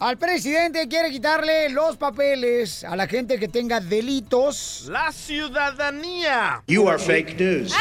Al presidente quiere quitarle los papeles a la gente que tenga delitos. La ciudadanía. You are fake news.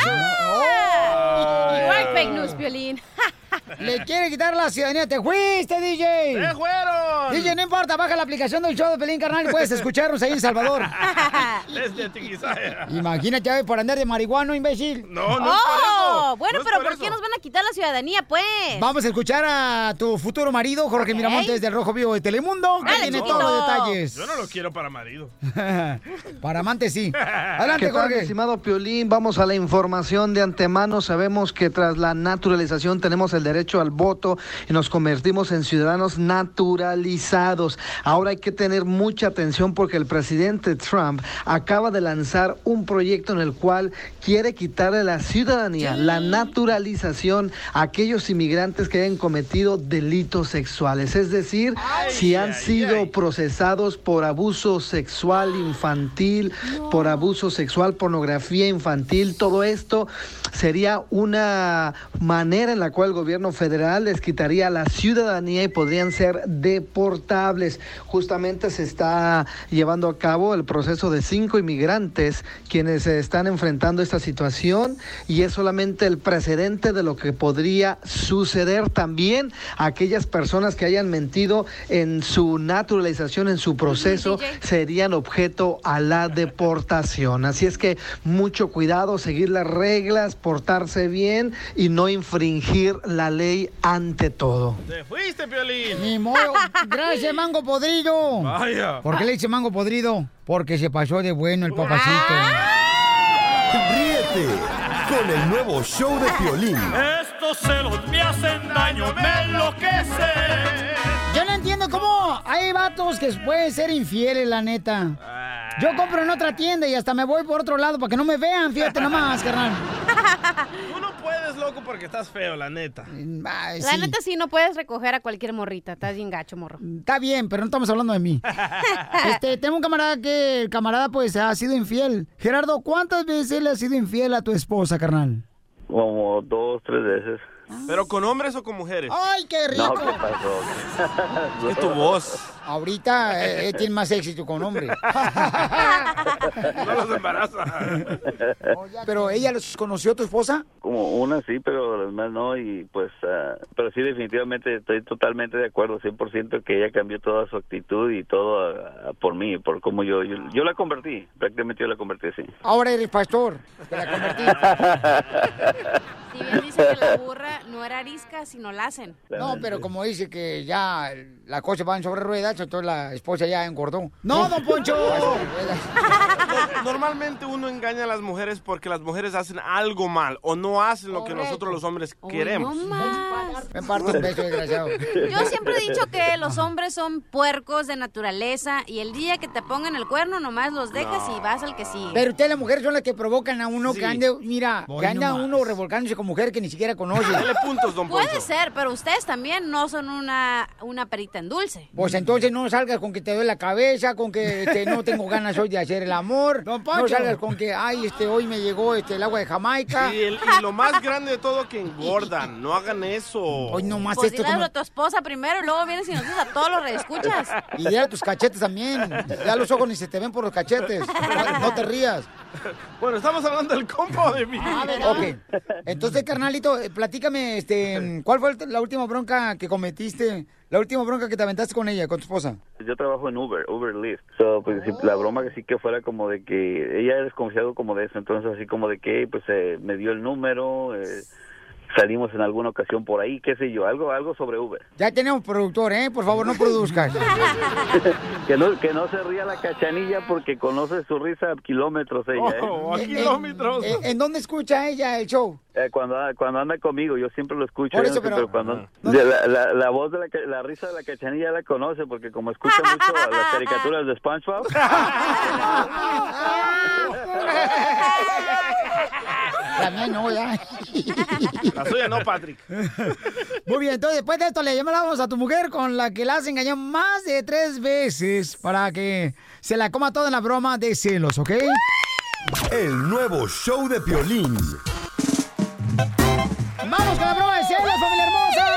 Igual fake news, Piolín. Le quiere quitar la ciudadanía. ¡Te fuiste, DJ! ¡Se fueron! DJ, no importa, baja la aplicación del show de Pelín Carnal y puedes escucharnos ahí en Salvador. Desde Tiquisaya. Imagínate por andar de marihuano, imbécil. No, no es por Oh, eso. bueno, No es pero por ¿por eso. qué nos van a quitar la ciudadanía, pues? Vamos a escuchar a tu futuro marido, Jorge Ok. Miramontes del Rojo Vivo de Telemundo. que Dale, tiene chiquito. todos los detalles. Yo no lo quiero para marido. Para amantes, sí. Adelante, ¿Qué tal, Jorge. estimado Piolín? Vamos a la información de antemano. Sabemos que tras la naturalización tenemos el derecho al voto y nos convertimos en ciudadanos naturalizados. Ahora hay que tener mucha atención porque el presidente Trump acaba de lanzar un proyecto en el cual quiere quitarle la ciudadanía, la naturalización a aquellos inmigrantes que hayan cometido delitos sexuales. Es decir, si han ay, sido ay. procesados por abuso sexual infantil, por abuso sexual, pornografía infantil, todo esto sería una manera en la cual el gobierno federal les quitaría la ciudadanía y podrían ser deportables. Justamente se está llevando a cabo el proceso de cinco inmigrantes quienes están enfrentando esta situación y es solamente el precedente de lo que podría suceder también a aquellas personas que hayan mentido en su naturalización, en su proceso, serían objeto a la deportación. Así es que mucho cuidado, seguir las reglas, portarse bien y no infringir la ley ante todo. Te fuiste, Piolín. Ni modo. Gracias, mango podrido. Vaya. ¿Por qué le dice mango podrido? Porque se pasó de bueno el papacito. Ríete con el nuevo show de Piolín. Estos celos me hacen daño, me enloquece. Entiendo cómo hay vatos que pueden ser infieles, la neta. Yo compro en otra tienda y hasta me voy por otro lado para que no me vean, fíjate nomás, carnal. Tú no puedes, loco, porque estás feo, la neta. Ay, La neta sí no puedes recoger a cualquier morrita. Estás bien gacho, morro. Está bien, pero no estamos hablando de mí. Este, tengo un camarada que el camarada pues ha sido infiel. Gerardo, ¿cuántas veces le has sido infiel a tu esposa, carnal? Como dos, tres veces. ¿Pero con hombres o con mujeres? ¡Ay, qué No, rico! ¿qué pasó? Es tu voz. Ahorita eh, eh, tiene más éxito con hombre. No los embaraza. Pero ella los conoció tu esposa. Como una sí, pero las demás no. Y pues, ah, pero sí, definitivamente estoy totalmente de acuerdo, 100% que ella cambió toda su actitud y todo ah, por mí, por cómo yo, yo, yo la convertí. Prácticamente yo la convertí así. Ahora eres pastor. Te la convertí. Bien dice que la burra no era arisca, sino la hacen. No, pero como dice que ya las cosas van sobre ruedas, entonces la esposa ya engordó. ¡No, don Poncho! Normalmente uno engaña a las mujeres porque las mujeres hacen algo mal o no hacen lo que Correcto. nosotros los hombres queremos. no más. Me parto un beso, desgraciado. Yo siempre he dicho que los hombres son puercos de naturaleza y el día que te pongan el cuerno nomás los dejas y vas al que sigue. Pero ustedes las mujeres son las que provocan a uno Sí. que ande, mira, Voy que anda nomás. uno revolcándose con mujer que ni siquiera conoce. Dale puntos, don Poncho. Puede ser, pero ustedes también no son una, una perita en dulce. Pues entonces no salgas con que te duele la cabeza, con que este, no tengo ganas hoy de hacer el amor. No salgas con que, ay, este, hoy me llegó este, el agua de Jamaica. Y, el- y lo más grande de todo que engordan. No hagan eso. Hoy nomás Pues esto como... a tu esposa primero y luego vienes y nos dices a todos los reescuchas. Y dile a tus cachetes también. Ya los ojos ni se te ven por los cachetes. No, no te rías. Bueno, estamos hablando del compa o de mí. Ok. Entonces, carnalito, eh, platícame, este, ¿cuál fue la última bronca que cometiste? La última bronca que te aventaste con ella, con tu esposa. Yo trabajo en Uber, Uber Lyft. So, pues, sí, la broma que sí que fuera como de que ella es desconfiado como de eso, entonces así como de que pues eh, me dio el número, eh, salimos en alguna ocasión por ahí, qué sé yo, algo algo sobre Uber. Ya tenemos productor, ¿eh? Por favor, no produzcas. que no que no se ría la cachanilla porque conoce su risa a kilómetros ella, ¿eh? Oh, a Eh, eh, kilómetros. eh, ¿En dónde escucha ella el show? Eh, cuando cuando anda conmigo yo siempre lo escucho Por eso, no sé, pero- cuando no. la, la, la voz de la, la risa de la cachanilla la conoce porque como escucha mucho a las caricaturas de SpongeBob La mía no, ya. La suya no, Patrick. Muy bien, entonces después de esto le llamamos a tu mujer con la que la has engañado más de tres veces para que se la coma toda en la broma de celos, ¿ok? El nuevo show de Piolín. ¡Vamos con la broma de celos, familia hermosa!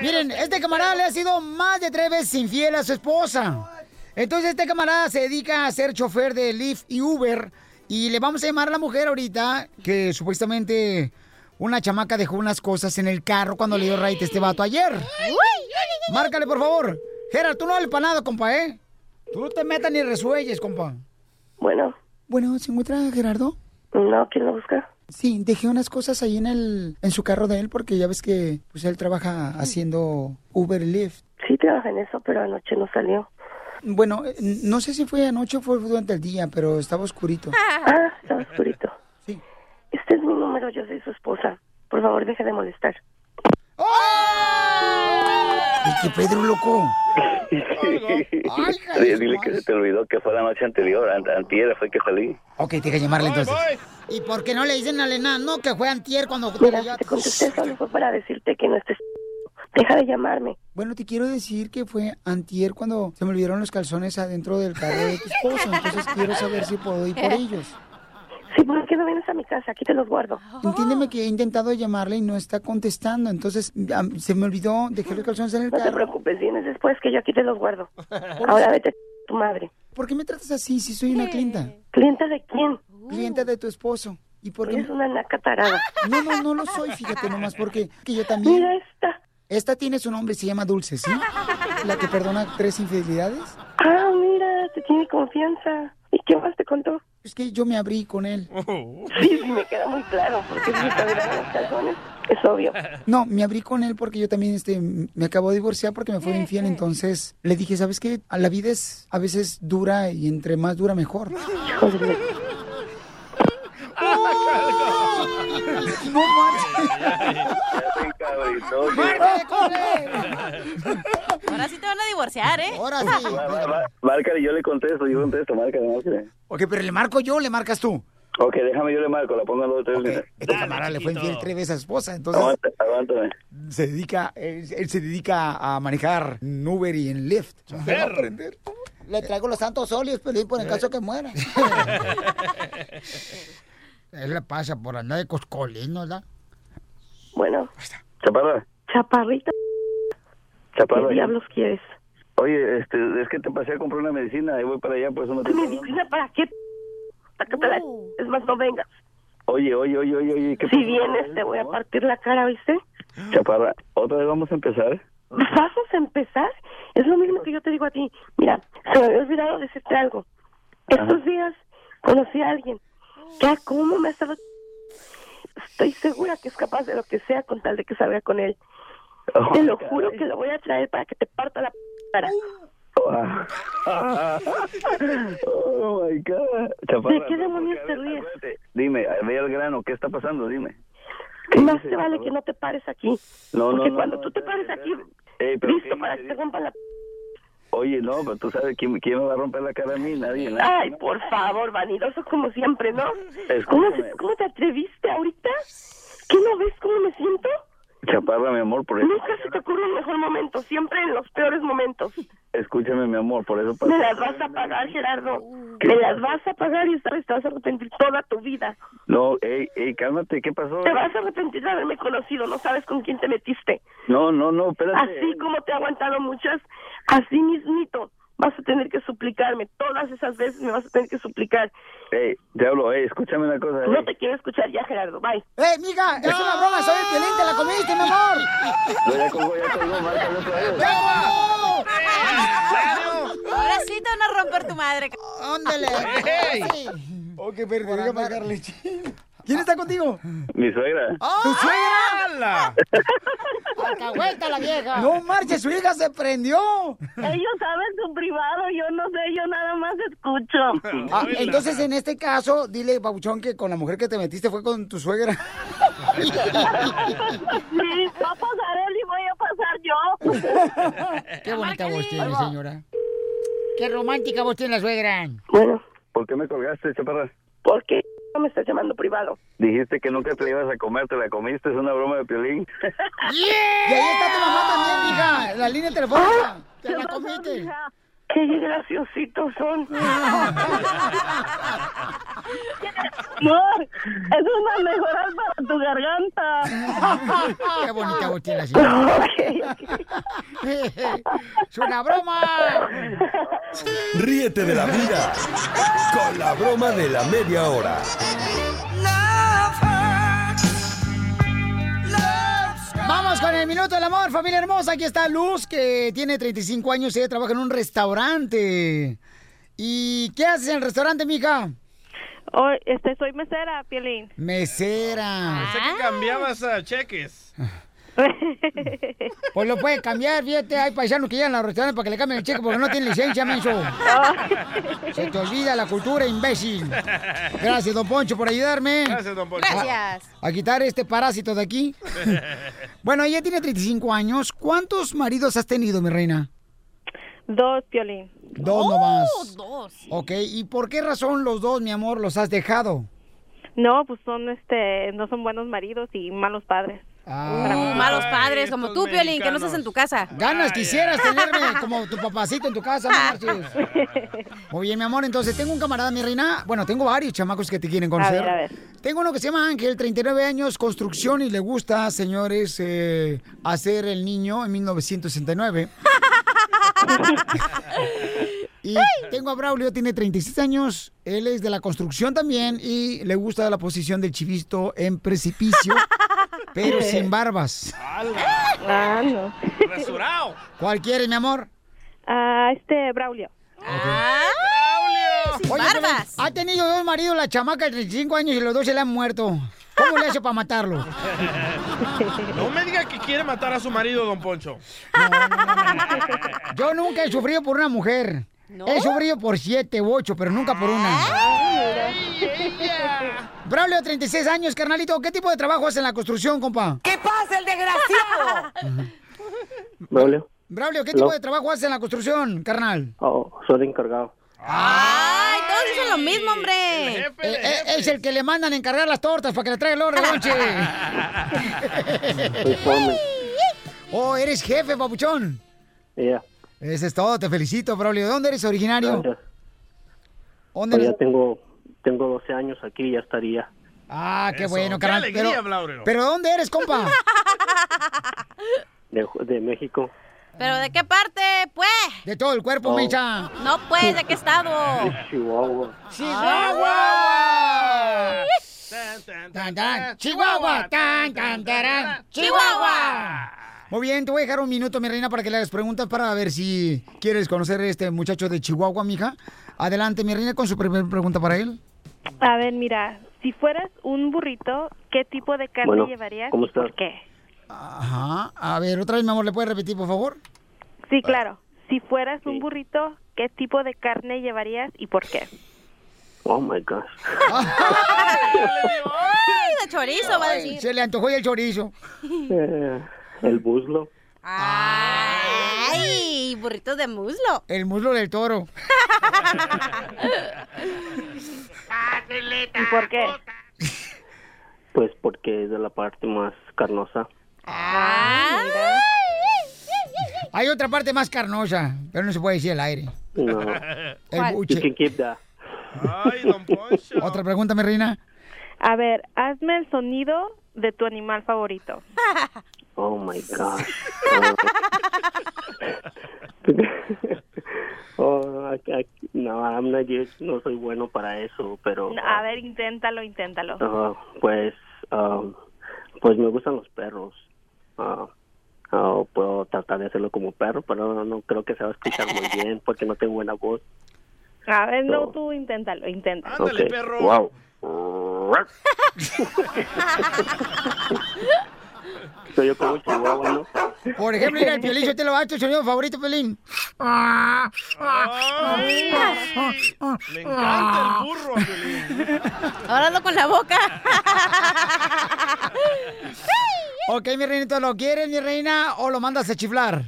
Miren, este camarada le ha sido más de tres veces infiel a su esposa. Entonces este camarada se dedica a ser chofer de Lyft y Uber y le vamos a llamar a la mujer ahorita que supuestamente una chamaca dejó unas cosas en el carro cuando le dio raite a este vato ayer. Márcale, por favor. Gerard, tú no vales para nada, compa, ¿eh? Tú no te metas ni resuelles, compa. Bueno, Bueno, ¿se encuentra Gerardo? no, ¿quién lo busca? Sí, dejé unas cosas ahí en el en su carro de él porque ya ves que pues él trabaja haciendo Uber Lyft. Sí, trabaja en eso, pero anoche no salió. Bueno, eh, no sé si fue anoche o fue durante el día, pero estaba oscurito. Ah, estaba oscurito. Sí. Este es mi número, yo soy su esposa. Por favor, deje de molestar. ¿Y qué Pedro, loco? Oye, dile que se te olvidó que fue la noche anterior, an- antier fue que salí. Ok, te que llamarle entonces. ¿Y por qué no le dicen al enano que fue antier cuando Mira, te contesté solo fue para decirte que no estés... Deja de llamarme. Bueno, te quiero decir que fue antier cuando se me olvidaron los calzones adentro del carro de tu esposo. Entonces quiero saber si puedo ir por ellos. Sí, ¿por qué no vienes a mi casa? Aquí te los guardo. Entiéndeme que he intentado llamarle y no está contestando. Entonces se me olvidó, dejé los calzones en el No te carro. preocupes, vienes después que yo aquí te los guardo. Ahora vete a tu madre. ¿Por qué me tratas así si soy una clienta? ¿Cliente de quién? Clienta de tu esposo. ¿Y por qué? Eres una naca tarada. No, no, no lo soy, fíjate nomás, porque que yo también... Mira esta. Esta tiene su nombre, se llama Dulce, ¿sí? La que perdona tres infidelidades. Ah, mira, te tiene confianza. ¿Y qué más te contó? Es que yo me abrí con él. Sí, sí, me queda muy claro. Porque si los calzones, es obvio. No, me abrí con él porque yo también este, me acabo de divorciar porque me fue infiel. Entonces le dije, ¿sabes qué? A La vida es a veces dura y entre más dura mejor. Joder. No manches. Ahora sí te van a divorciar, ¿eh? Ahora sí. Márcale, yo le contesto, yo contesto, márcale, márcale. Ok, pero le marco yo o le marcas tú. Ok, déjame, yo le marco, la pongo en los tres Ok, minutos. Este camarada le fue infiel tres veces a su esposa. Entonces Aguanta, aguántame. se dedica, él, él se dedica a manejar en Uber y en Lyft. Se va a aprender. Le traigo los santos óleos, pero por el caso que muera. Él le pasa por andar de coscolino, ¿verdad? Bueno, Chaparra, chaparrita, chaparra. ¿qué diablos quieres? Oye, este, es que te pasé a comprar una medicina y voy para allá, pues no te... ¿Medicina para qué? La... Es más, no vengas. Oye, oye, oye, oye, oye, ¿qué Si vienes, te voy a partir la cara, ¿viste? Chaparra, ¿otra vez vamos a empezar? ¿Vamos a empezar? Es lo mismo que yo te digo a ti. Mira, se me había olvidado decirte algo. Estos días conocí a alguien ah, ¿cómo me ha estado... Estoy segura que es capaz de lo que sea con tal de que salga con él. Oh, Te lo juro que lo voy a traer para que te parta la cara. Oh my God. Chaparra, ¿De qué demonios te ríes? Dime, ve al grano, ¿qué está pasando? Dime. Más te vale que no te pares aquí. No, no, Porque no, cuando no, tú te pares aquí, Ey, pero listo ¿quién para que te rompan la... Oye, no, pero tú sabes quién, quién me va a romper la cara a mí, nadie. nadie. Ay, por favor, vanidoso como siempre, ¿no? ¿Cómo, ¿Cómo te atreviste ahorita? ¿Qué no ves cómo me siento? Chaparra, mi amor, por eso. Nunca se te ocurre un mejor momento, siempre en los peores momentos. Escúchame, mi amor, por eso. Me las vas a pagar, Gerardo. Me las vas a pagar y vez te vas a arrepentir toda tu vida. No, ey, ey, cálmate, ¿qué pasó? Te vas a arrepentir de haberme conocido, no sabes con quién te metiste. No, no, no, espérate. Así como te he aguantado muchas, así mismito vas a tener que suplicarme. Todas esas veces me vas a tener que suplicar. Ey, te hablo, ey, escúchame una cosa. No ey. te quiero escuchar ya, Gerardo. Bye. ¡Eh, mija! ¡Es una broma! ¡Soy el violín! ¡Te la comiste, mi amor! No, ya colgó, ya colgó, márcale otra vez. Ahora sí te van a romper tu madre. ¡Ándale! Sí. Ok, pero diga marcarle. ¿Quién está contigo? Mi suegra. ¿Tu suegra? ¡Alcahueta la vieja! ¡No marches! ¡Su hija se prendió! Ellos saben su privado, yo no sé, yo nada más escucho. Ah, entonces, en este caso, dile, Pabuchón, que con la mujer que te metiste fue con tu suegra. Sí, va a pasar él y voy a pasar yo. Qué bonita voz tiene, señora. Qué romántica voz tiene la suegra. Bueno, ¿Por qué me colgaste, chaparra? Porque me estás llamando privado. Dijiste que nunca te la ibas a comer, te la comiste, es una broma de piolín. Y ahí está tu mamá también, mija. La línea telefónica. Te la comiste. Qué graciositos son. Amor, es una mejora para tu garganta. Qué bonita voz tiene ¡Es una broma! Ríete de la vida con la broma de la media hora. Vamos con el minuto del amor, familia hermosa. Aquí está Luz, que tiene 35 años y ella trabaja en un restaurante. ¿Y qué haces en el restaurante, mija? Hoy, este, soy mesera, Piolín. Mesera. Pensé que cambiabas ah, cheques. Pues lo puede cambiar, fíjate, hay paisanos que llegan a los restaurantes para que le cambien el cheque porque no tienen licencia, menso. Se te olvida la cultura, imbécil. Gracias, don Poncho, por ayudarme. Gracias, don Poncho. Gracias. A quitar este parásito de aquí. Bueno, ella tiene 35 años. ¿Cuántos maridos has tenido, mi reina? Dos, Piolín. Dos nomás. Oh, dos. Ok, ¿y por qué razón los dos, mi amor, los has dejado? No, pues son, este, no son buenos maridos y malos padres. Ah, Malos padres, Ay, como tú, Piolín, que no estás en tu casa. ganas quisieras tenerme como tu papacito en tu casa, no bien, mi amor, entonces tengo un camarada, mi reina. Bueno, tengo varios chamacos que te quieren conocer. ver, a ver. Tengo uno que se llama Ángel, 39 años, construcción y le gusta, señores, eh, hacer el niño en 1969. Y tengo a Braulio, tiene 36 años, él es de la construcción también y le gusta la posición del chivisto en precipicio, pero sin barbas. Ah, no. Resurao. ¿Cuál quieres, mi amor? Ah, este, Braulio. Ah, sin Oye, barbas. pero ha tenido dos maridos la chamaca de 35 años y los dos se le han muerto. ¿Cómo le hace para matarlo? No me diga que quiere matar a su marido, don Poncho. Yo nunca he sufrido por una mujer. ¿No? He sufrido por siete u ocho, pero nunca por una. Braulio, 36 años, carnalito. ¿Qué tipo de trabajo hace en la construcción, compa? ¿Qué pasa, el desgraciado? Braulio, Braulio, ¿qué tipo de trabajo hace en la construcción, carnal? oh, soy encargado. Ay, todos dicen lo mismo, hombre. Eh, eh, es el que le mandan encargar las tortas para que le traiga el oro de oh, eres jefe, papuchón. Ya, Eso es todo, te felicito, Braulio. ¿De dónde eres originario? gracias. ¿Dónde Pues eres? ya tengo, tengo 12 años aquí, ya estaría. Ah, qué Eso, bueno, qué carnal. alegría, pero, Braulio. pero ¿dónde eres, compa? De, de México, ¿Pero de qué parte, pues? De todo el cuerpo, Oh. Mecha. No, pues, ¿de qué estado? de Chihuahua. ¡Chihuahua! Tan, tan, Tan, tan, tan. ¡Chihuahua! ¡Tan, tan, tarán! ¡Chihuahua! Muy bien, te voy a dejar un minuto, mi reina, para que le hagas preguntas para ver si quieres conocer a este muchacho de Chihuahua, mija. Adelante, mi reina, con su primera pregunta para él. A ver, mira, si fueras un burrito, ¿qué tipo de carne Bueno, llevarías ¿cómo y por estás? qué? Ajá. A ver, otra vez, mi amor, ¿le puedes repetir, por favor? Sí, claro. Si fueras un Sí. burrito, ¿qué tipo de carne llevarías y por qué? Oh my gosh. Ay, de chorizo, va a Ay, decir. se le antojó ya el chorizo. El buslo. Ay, burritos de muslo. El muslo del toro. ¿Y por qué? Pues porque es de la parte más carnosa. Ay, Hay otra parte más carnosa, pero no se puede decir al aire. No. El ¿Cuál? You buche. can keep that. Ay, don Poncho. Otra pregunta, mi reina. A ver, hazme el sonido de tu animal favorito. Oh my gosh. Oh, I- I- no, I'm not no soy bueno para eso, pero A ver, inténtalo, inténtalo. ah, pues um, pues me gustan los perros. Ah, ah, puedo tratar de hacerlo como perro, pero no, no creo que se va a escuchar muy bien porque no tengo buena voz. A ver, no, No. tú inténtalo, inténtalo. Ándale, Ok, perro. Wow. Soy yo como chihuahua, ¿no? Por ejemplo, mira, el Piolín, yo te lo hago, tu sonido favorito, Piolín. Ay, le encanta el burro, Piolín. ahora hazlo con la boca. Ok, mi reinito, ¿lo quieres, mi reina, o lo mandas a chiflar?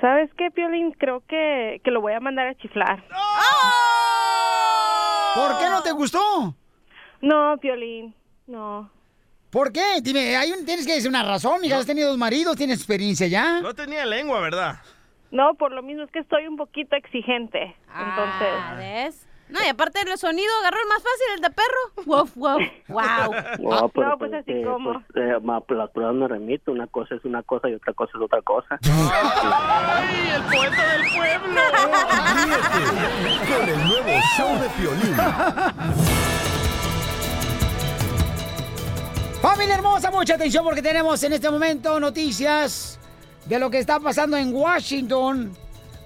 ¿Sabes qué, Piolín? Creo que, que lo voy a mandar a chiflar. ¿Por qué no te gustó? No, Piolín, no. ¿Por qué? Dime, hay un, tienes que decir una razón, mija. Has tenido dos maridos, tienes experiencia ya. No tenía lengua, ¿verdad? No, por lo mismo es que estoy un poquito exigente. Entonces. Ah, ¿ves? No, y aparte del sonido, agarró el más fácil, el de perro. Wow, wow, wow. No, pero No, pues pues, así eh, como. pues, eh, las pruebas no remito. Una cosa es una cosa y otra cosa es otra cosa. ¡Ay, el poeta del pueblo! Ríete con el nuevo show de Piolín. Familia hermosa, mucha atención porque tenemos en este momento noticias de lo que está pasando en Washington.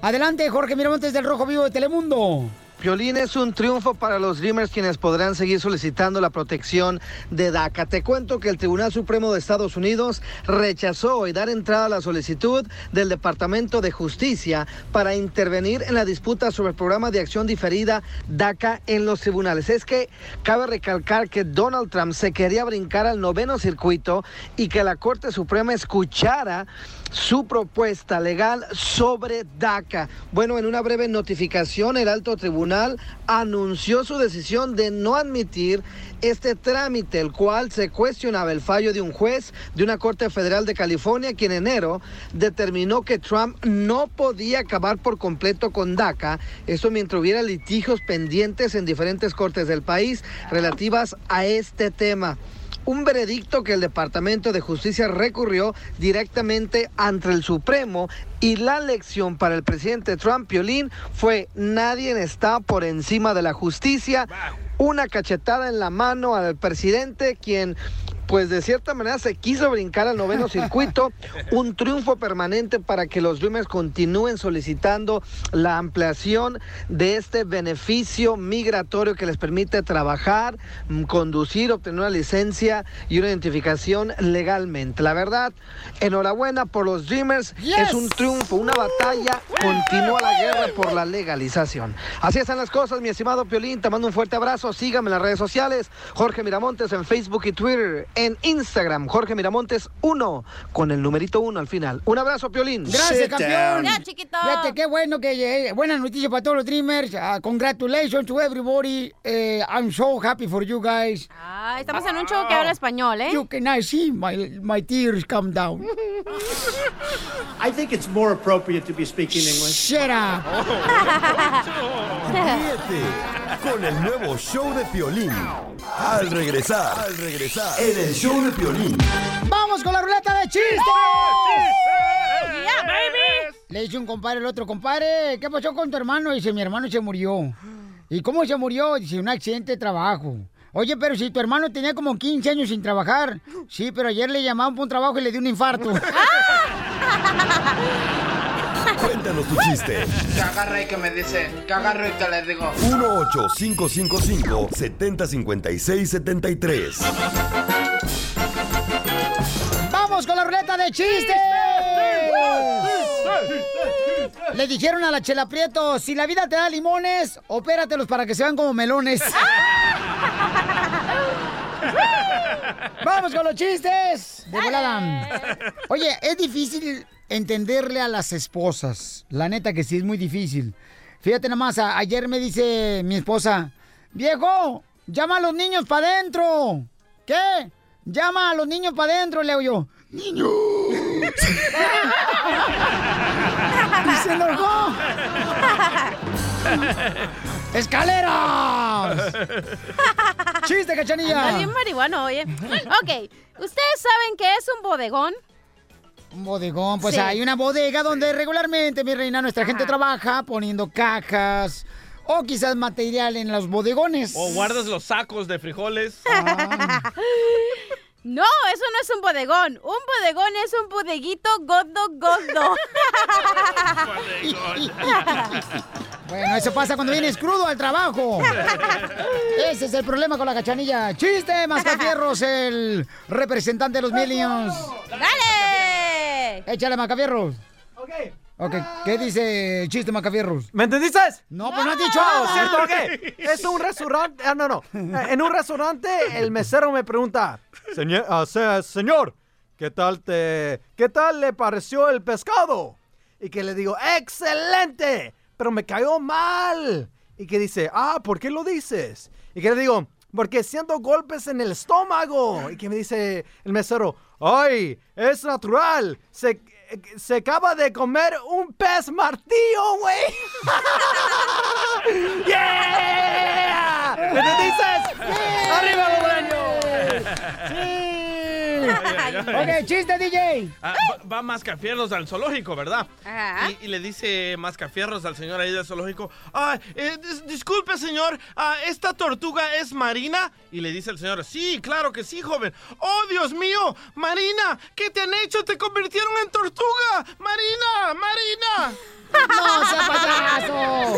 Adelante, Jorge Miramontes del Rojo Vivo de Telemundo. Piolín es un triunfo para los Dreamers quienes podrán seguir solicitando la protección de DACA. Te cuento que el Tribunal Supremo de Estados Unidos rechazó hoy dar entrada a la solicitud del Departamento de Justicia para intervenir en la disputa sobre el programa de acción diferida DACA en los tribunales. Es que cabe recalcar que Donald Trump se quería brincar al noveno circuito y que la Corte Suprema escuchara su propuesta legal sobre DACA. Bueno, en una breve notificación, el alto tribunal anunció su decisión de no admitir este trámite, el cual se cuestionaba el fallo de un juez de una Corte Federal de California, quien en enero determinó que Trump no podía acabar por completo con DACA, esto mientras hubiera litigios pendientes en diferentes cortes del país relativas a este tema un veredicto que el Departamento de Justicia recurrió directamente ante el Supremo y la lección para el presidente Trump, Piolín, fue nadie está por encima de la justicia. Una cachetada en la mano al presidente, quien pues de cierta manera se quiso brincar al noveno circuito, un triunfo permanente para que los Dreamers continúen solicitando la ampliación de este beneficio migratorio que les permite trabajar, mm, conducir, obtener una licencia y una identificación legalmente. La verdad, enhorabuena por los Dreamers, es un triunfo, una batalla, continúa la guerra por la legalización. Así están las cosas, mi estimado Piolín, te mando un fuerte abrazo, sígame en las redes sociales, Jorge Miramontes en Facebook y Twitter, en Instagram, Jorge Miramontes 1, con el numerito 1 al final. Un abrazo, Piolín. Gracias, campeón. Ya, chiquito. Fíjate, qué bueno que llegué. Buena noticia para todos los Dreamers. Ah, congratulations to everybody. Eh, I'm so happy for you guys. Ah, estamos en un show que habla español, ¿eh? You can I see my, my tears come down. I think it's more appropriate to be speaking English. Shut up. Ríete con el nuevo show de Piolín. Al regresar, al regresar, en el show de Piolín. ¡Vamos con la ruleta de chistes! Yeah, baby. Le dice un compadre al otro, compadre, ¿qué pasó con tu hermano? Dice, mi hermano se murió. ¿Y cómo se murió? Dice, un accidente de trabajo. Oye, pero si tu hermano tenía como 15 años sin trabajar. Sí, pero ayer le llamaban por un trabajo y le dio un infarto. Cuéntanos tu chiste. ¿Qué agarra y que me dice? ¿Qué agarro y que le digo? 1-855-7056-73. ¡Vamos con la ruleta de chistes! Le dijeron a la Chela Prieto, si la vida te da limones, opératelos para que se vean como melones. ¡Vamos con los chistes! De volada. Oye, es difícil entenderle a las esposas. La neta que sí, es muy difícil. Fíjate nomás, a- ayer me dice mi esposa, viejo, llama a los niños para adentro. ¿Qué? Llama a los niños para adentro, leo yo. ¡Niños! y se enojó. ¡Escaleras! ¡Chiste, cachanilla! Anda bien marihuano, oye. Ok, ¿ustedes saben qué es un bodegón? Un bodegón, pues Sí. hay una bodega donde regularmente, mi reina, nuestra gente trabaja poniendo cajas o quizás material en los bodegones. O guardas los sacos de frijoles. No, eso no es un bodegón. Un bodegón es un bodeguito godo godo. Bueno, eso pasa cuando vienes crudo al trabajo. Ese es el problema con la cachanilla. ¡Chiste, Mascafierros, el representante de los Millions! ¡Dale! Échale, Macafierros. Ok. Ok, ¿qué dice el chiste, Macafierros? ¿Me entendiste? No, pues no has dicho Ah. ¿cierto? Ok. Es un restaurante. Ah, no, no. En un restaurante, el mesero me pregunta, señor, se- señor, ¿qué tal te, qué tal le pareció el pescado? Y que le digo, excelente, pero me cayó mal. Y que dice, ah, ¿por qué lo dices? Y que le digo, porque siento golpes en el estómago. Y que me dice el mesero, ¡ay! Es natural. Se, se acaba de comer un pez martillo, güey. ¡Yeah! ¿Me dices? ¡Arriba los Ok, chiste, DJ. Ah, va, va Mascafierros al zoológico, ¿verdad? Y, y le dice Mascafierros al señor ahí del zoológico, ah, eh, dis- disculpe señor, ah, ¿esta tortuga es marina? Y le dice el señor, sí, claro que sí, joven. ¡Oh, Dios mío! Marina, ¿qué te han hecho? ¡Te convirtieron en tortuga! ¡Marina! ¡Marina! ¡No sea payaso!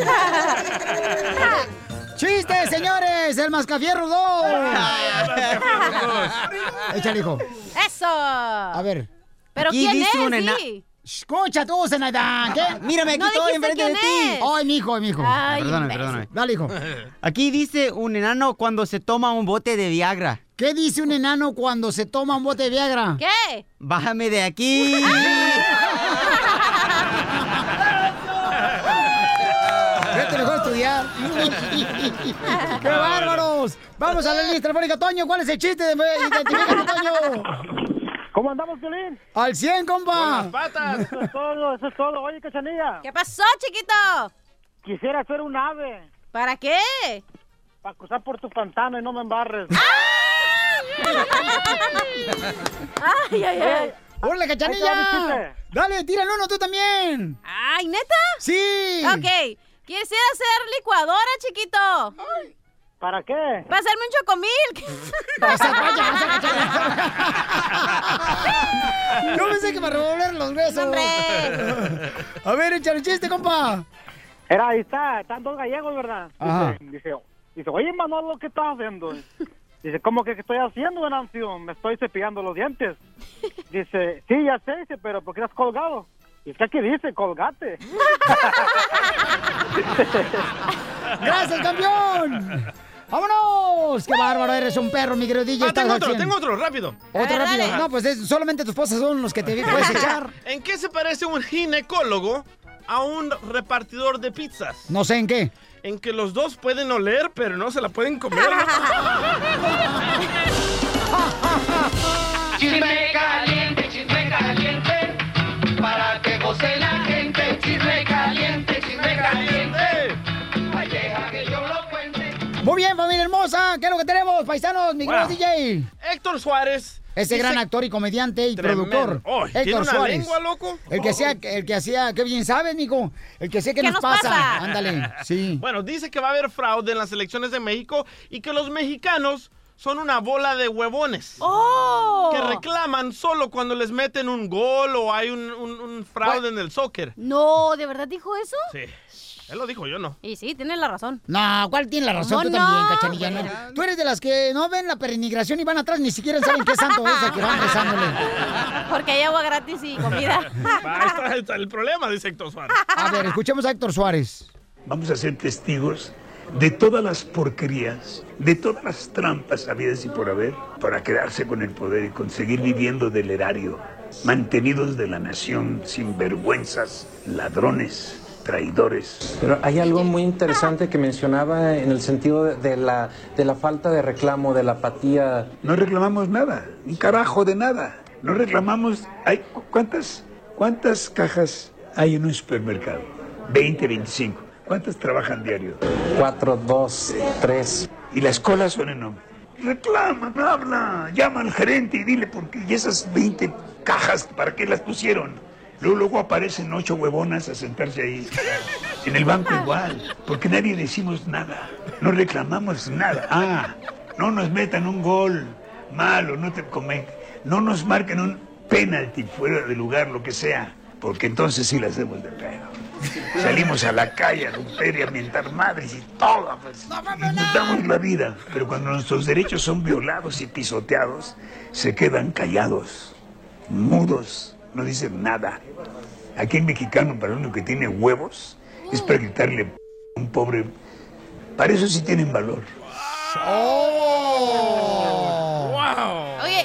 ¡Chiste, señores! ¡El Mascafierro 2! Échale, hijo. ¡Eso! A ver. ¿Pero Aquí quién dice es? un ena- Di. Escucha tú, Zenaidán. ¿Qué? Mírame, aquí No estoy enfrente de ti. Ay, mi hijo, mi hijo. Ay, perdóname, imbécil. perdóname. Dale, hijo. Aquí dice un enano cuando se toma un bote de Viagra. ¿Qué dice un enano cuando se toma un bote de Viagra? ¿Qué? Bájame de aquí. Vete mejor a estudiar. ¡Qué bárbaros! Vamos a la lista telefónica. Toño, ¿cuál es el chiste? de Identifícate, Toño. ¿Cómo andamos, Violín? Al 100, compa. patas. Eso es todo, eso es todo. Oye, Cachanilla. ¿Qué pasó, chiquito? Quisiera ser un ave ¿Para qué? para cruzar por tu pantano y no me embarres. Ay, ay, ay. ¡Órale, cachanilla! Dale, tíralo uno tú también. Ay, ¿neta? Sí. Ok. Quisiera hacer licuadora, chiquito. ¿Para qué? Para hacerme un cachanilla. Yo pensé que me revolver los besos. ¡Hombre! A ver, échale chiste, compa. Era, ahí está, están dos gallegos, ¿verdad? Ajá. Dice, dice, dice, oye, Manolo, ¿qué estás haciendo? Dice, ¿cómo que qué estoy haciendo, Venancio? Me estoy cepillando los dientes. Dice, sí, ya sé, dice, pero ¿por qué has colgado? Dice, ¿qué dice? Colgate. ¡Gracias, campeón! ¡Vámonos! ¡Qué bárbaro! Eres un perro, mi querido DJ. Ah, tengo otro, 100. tengo otro, rápido. Otro rápido. dale. No, pues es- solamente tus esposas son los que te puedes echar. ¿En qué se parece un ginecólogo a un repartidor de pizzas? No sé en qué. En que los dos pueden oler, pero no se la pueden comer. Chisme caliente, chisme caliente, para que goce la gente. Chisme caliente, chisme caliente, ay, deja que yo lo cuente. Muy bien, familia hermosa. ¿Qué es lo que tenemos, paisanos? Mi Wow. DJ. Héctor Suárez. Ese dice- gran actor y comediante y Tremendo. productor. Oh, ¿tiene Héctor una Suárez. lengua, loco? El que hacía, el que hacía, qué bien sabes, mijo. El que sé qué, ¿Qué nos, nos pasa. pasa? Ándale, sí. Bueno, dice que va a haber fraude en las elecciones de México y que los mexicanos son una bola de huevones. ¡Oh! Que reclaman solo cuando les meten un gol o hay un, un- un fraude en el soccer. No, ¿de verdad dijo eso? Sí. Él lo dijo, yo no. Y sí, tiene la razón. No, ¿cuál tiene la razón? ¿Cómo Tú no? también, cachanilla. ¿no? Tú eres de las que no ven la peregrinación y van atrás, ni siquiera saben qué santo es el que van rezándole. Porque hay agua gratis y comida. Ahí está, ahí está el problema, dice Héctor Suárez. A ver, escuchemos a Héctor Suárez. Vamos a ser testigos de todas las porquerías, de todas las trampas habidas y por haber, para quedarse con el poder y conseguir viviendo del erario, mantenidos de la nación sin vergüenzas, ladrones, traidores. Pero hay algo muy interesante que mencionaba en el sentido de, la, de la falta de reclamo, de la apatía. No reclamamos nada, un carajo de nada. No reclamamos. Hay, cu- ¿cuántas, ¿Cuántas cajas hay en un supermercado? 20, 25. ¿Cuántas trabajan diario? Cuatro, dos, tres. Y las colas son enormes. Reclama, habla, llama al gerente y dile por qué. Y esas 20 cajas, ¿para qué las pusieron? Luego, luego aparecen ocho huevonas a sentarse ahí. En el banco igual, porque nadie decimos nada. No reclamamos nada. Ah, no nos metan un gol malo, no te comen. No nos marquen un penalti fuera de lugar, lo que sea, porque entonces sí la hacemos de pedo. Salimos a la calle a romper y a mentar madres y todo, pues. Y nos damos la vida. Pero cuando nuestros derechos son violados y pisoteados, se quedan callados, mudos, no dicen nada. Aquí en mexicano, para uno que tiene huevos, es para gritarle p- a un pobre. Para eso sí tienen valor. Oye,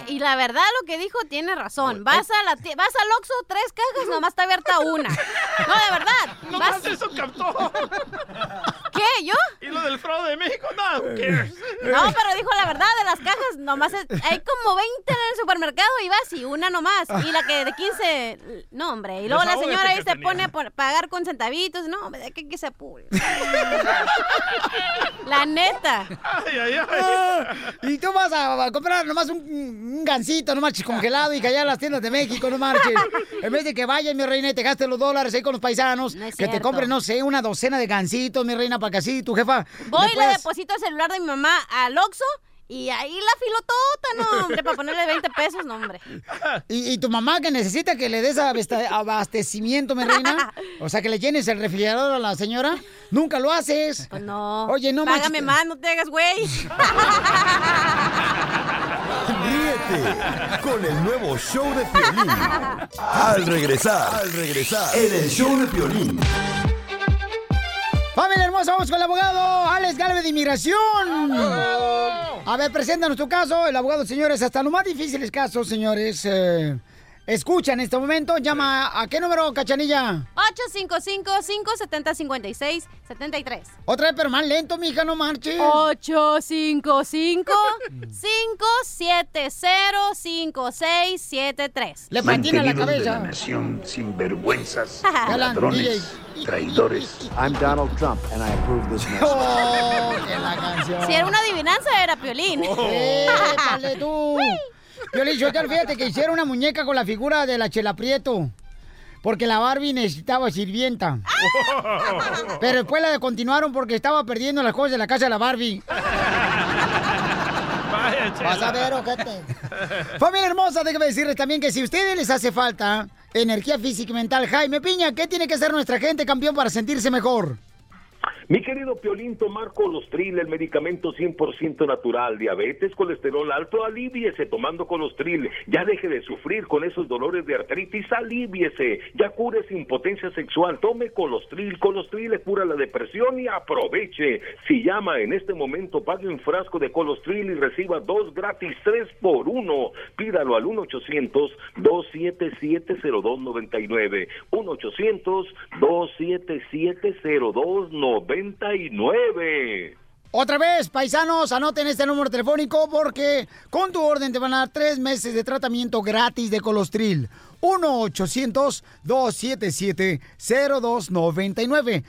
y la verdad lo que dijo tiene razón. Vas a la vas al Oxxo, tres cajas, nomás está abierta una. No, de verdad. No Vas- más eso captó. ¿Qué? ¿Yo? ¿Y lo del fraude de México? No, who cares? No, pero dijo la verdad de las cajas, nomás es- hay como 20 en el supermercado y vas y una nomás. Y la que de 15, no hombre. Y luego la señora ahí se tenía. pone a pagar con centavitos. No, hombre, de que, que se apure. La neta. Ah, y tú vas a, a comprar nomás un, un gancito, no marches congelado y callar las tiendas de México, no marches. En vez de que vayas, mi reina, y te gastes los dólares ahí con los paisanos, que te compres, no sé, una docena de gancitos, mi reina, para que así tu jefa. Voy le y le puedas- deposito el celular de mi mamá al Oxxo y ahí la filotota, no, hombre, para ponerle 20 pesos, no, hombre. Y, y tu mamá que necesita que le des abastecimiento, mi reina. O sea, que le llenes el refrigerador a la señora. Nunca lo haces. Pues no. Oye, no Págame manches. más, no te hagas güey. Ríete con el nuevo show de Piolín. Al regresar, al regresar, en el show de Piolín. Familia hermosa, vamos con el abogado Alex Galvez de Inmigración. A ver, preséntanos tu caso. El abogado, señores, hasta los más difíciles casos, señores. eh, escucha en este momento. Llama a qué número, cachanilla. 855-570-5673. Otra vez, pero más lento, mija, no marches. 855-570-5673. Le patina la Mantenidos de la cabeza. nación sin vergüenzas, ladrones, traidores. I'm Donald Trump, and I approve this message. Oh, la canción. Si era una adivinanza, era Piolín. ¡Épale tú! Yo le dije, fíjate que hicieron una muñeca con la figura de la Chela Prieto. Porque la Barbie necesitaba sirvienta. Pero después la continuaron porque estaba perdiendo las cosas de la casa de la Barbie. Vas a ver, ojete. Familia hermosa, déjame decirles también que si a ustedes les hace falta energía física y mental, Jaime Piña, ¿qué tiene que hacer nuestra gente, campeón, para sentirse mejor? Mi querido Piolín, tomar colostril, el medicamento 100% natural, diabetes, colesterol alto, aliviese tomando colostril. Ya deje de sufrir con esos dolores de artritis, aliviese. Ya cure su impotencia sexual, tome colostril. Colostril le cura la depresión y aproveche. Si llama en este momento, pague un frasco de colostril y reciba dos gratis, tres por uno. Pídalo al 1-800-277-0299. 1-800-277-0299. 99. Otra vez, paisanos, anoten este número telefónico porque con tu orden te van a dar tres meses de tratamiento gratis de colostril. 1-800-277-0299.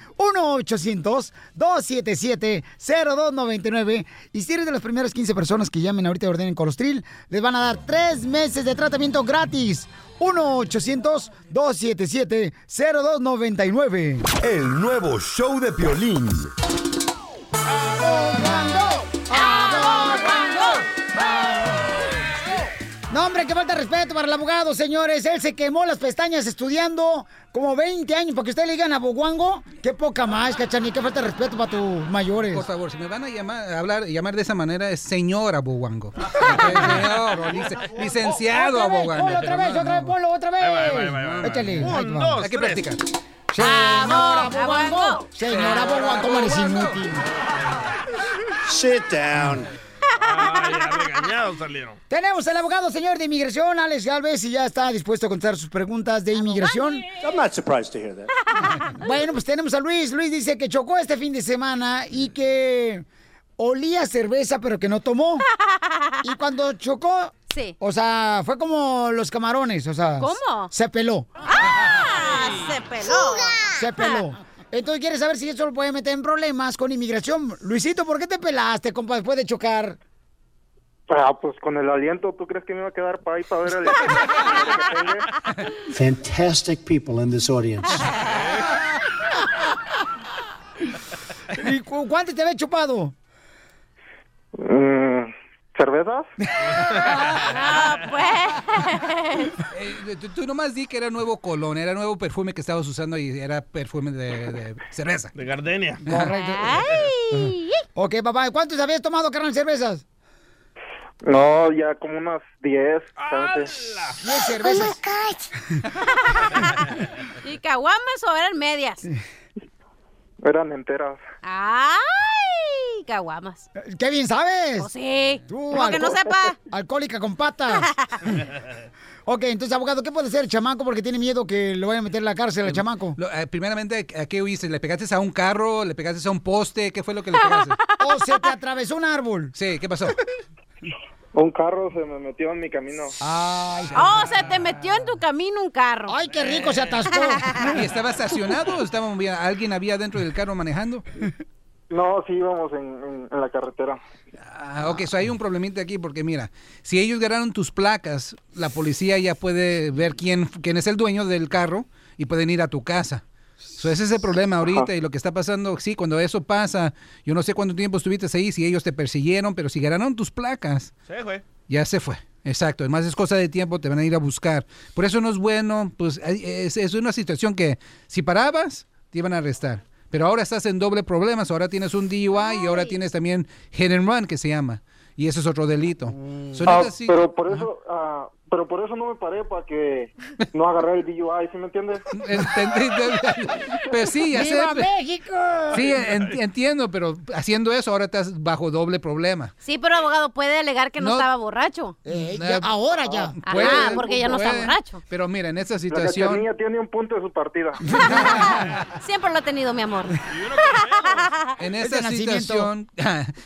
1-800-277-0299. Y si eres de las primeras 15 personas que llamen ahorita y ordenen colostril, les van a dar tres meses de tratamiento gratis. 1-800-277-0299. El nuevo show de Piolín. No, hombre, que falta de respeto para el abogado, señores. Él se quemó las pestañas estudiando como 20 años para que usted le digan a Boguango. Qué poca más, cachani, qué falta de respeto para tus mayores. Por favor, si me van a llamar, a hablar, llamar de esa manera, es señor Aboguango. Señor, lic- licenciado Aboguango. ponlo otra vez, otra vez, ponlo otra vez. Échale. Un, dos, Hay que tres. practicar. Señora Boguango. Señora Boguango, ¿cómo eres inútil? Sit down. Ay, regañados salieron. Tenemos al abogado, señor de inmigración, Alex Galvez, y ya está dispuesto a contestar sus preguntas de inmigración. I'm not surprised to hear that. Bueno, pues tenemos a Luis. Luis dice que chocó este fin de semana y que olía cerveza, pero que no tomó. Y cuando chocó, o sea, fue como los camarones, o sea, ¿Cómo? se peló. ¡Ah! Se peló. Se peló. Entonces quiere saber si eso lo puede meter en problemas con inmigración. Luisito, ¿por qué te pelaste, compa, después de chocar? Ah, pues con el aliento, ¿tú crees que me iba a quedar para ahí para ver el Fantastic people in this audience. ¿Y cu- cuánto te había chupado? ¿Cervezas? Eh, tú, tú nomás di que era nuevo colón, era nuevo perfume que estabas usando y era perfume de, de cerveza. De gardenia. Correcto. Ok, papá, ¿cuántos habías tomado, carnal, cervezas? No, ya como unas 10. Diez cervezas. ¿Y caguamas o eran medias? Eran enteras. ¡Ay! caguamas. ¡Qué bien sabes! Pues sí. Tú, Como que no sepa. Alcohólica con patas. ok, entonces, abogado, ¿qué puede hacer el chamaco porque tiene miedo que lo vayan a meter en la cárcel al chamaco? Lo- eh, primeramente, ¿a qué huiste? ¿Le pegaste a un carro? ¿Le pegaste a un poste? ¿Qué fue lo que le pegaste? ¿O se te atravesó un árbol? Sí, ¿qué pasó? Un carro se me metió en mi camino. Ay, Oh, se te metió en tu camino un carro. Ay, qué rico se atascó. ¿Y estaba estacionado o estaba, alguien había dentro del carro manejando? No, sí íbamos en, en- en la carretera. Ah, ok, so hay un problemita aquí porque mira, si ellos ganaron tus placas, la policía ya puede ver quién, quién es el dueño del carro y pueden ir a tu casa. So, ese es el problema ahorita Ajá. y lo que está pasando, sí, cuando eso pasa, yo no sé cuánto tiempo estuviste ahí, si ellos te persiguieron, pero si ganaron tus placas, Se fue. ya se fue. Exacto, además es cosa de tiempo, te van a ir a buscar. Por eso no es bueno, pues es, es una situación que si parabas, te iban a arrestar. Pero ahora estás en doble problemas, ahora tienes un DUI y ahora tienes también hit and run que se llama. Y eso es otro delito. So, Ah, sí- pero por eso, ah, pero por eso no me paré para que no agarré el DUI, ¿sí me entiendes? Pero sí, ya sé, ¡Viva pe- México! Sí, en- entiendo, pero haciendo eso ahora estás bajo doble problema. Sí, pero abogado puede alegar que no, No. estaba borracho. Eh, ahora ya. Ajá, Puede, porque ya no está puede. borracho. Pero mira, en esta La situación... cachanilla tiene un punto de su partida. Siempre lo ha tenido, mi amor. En Es esta situación,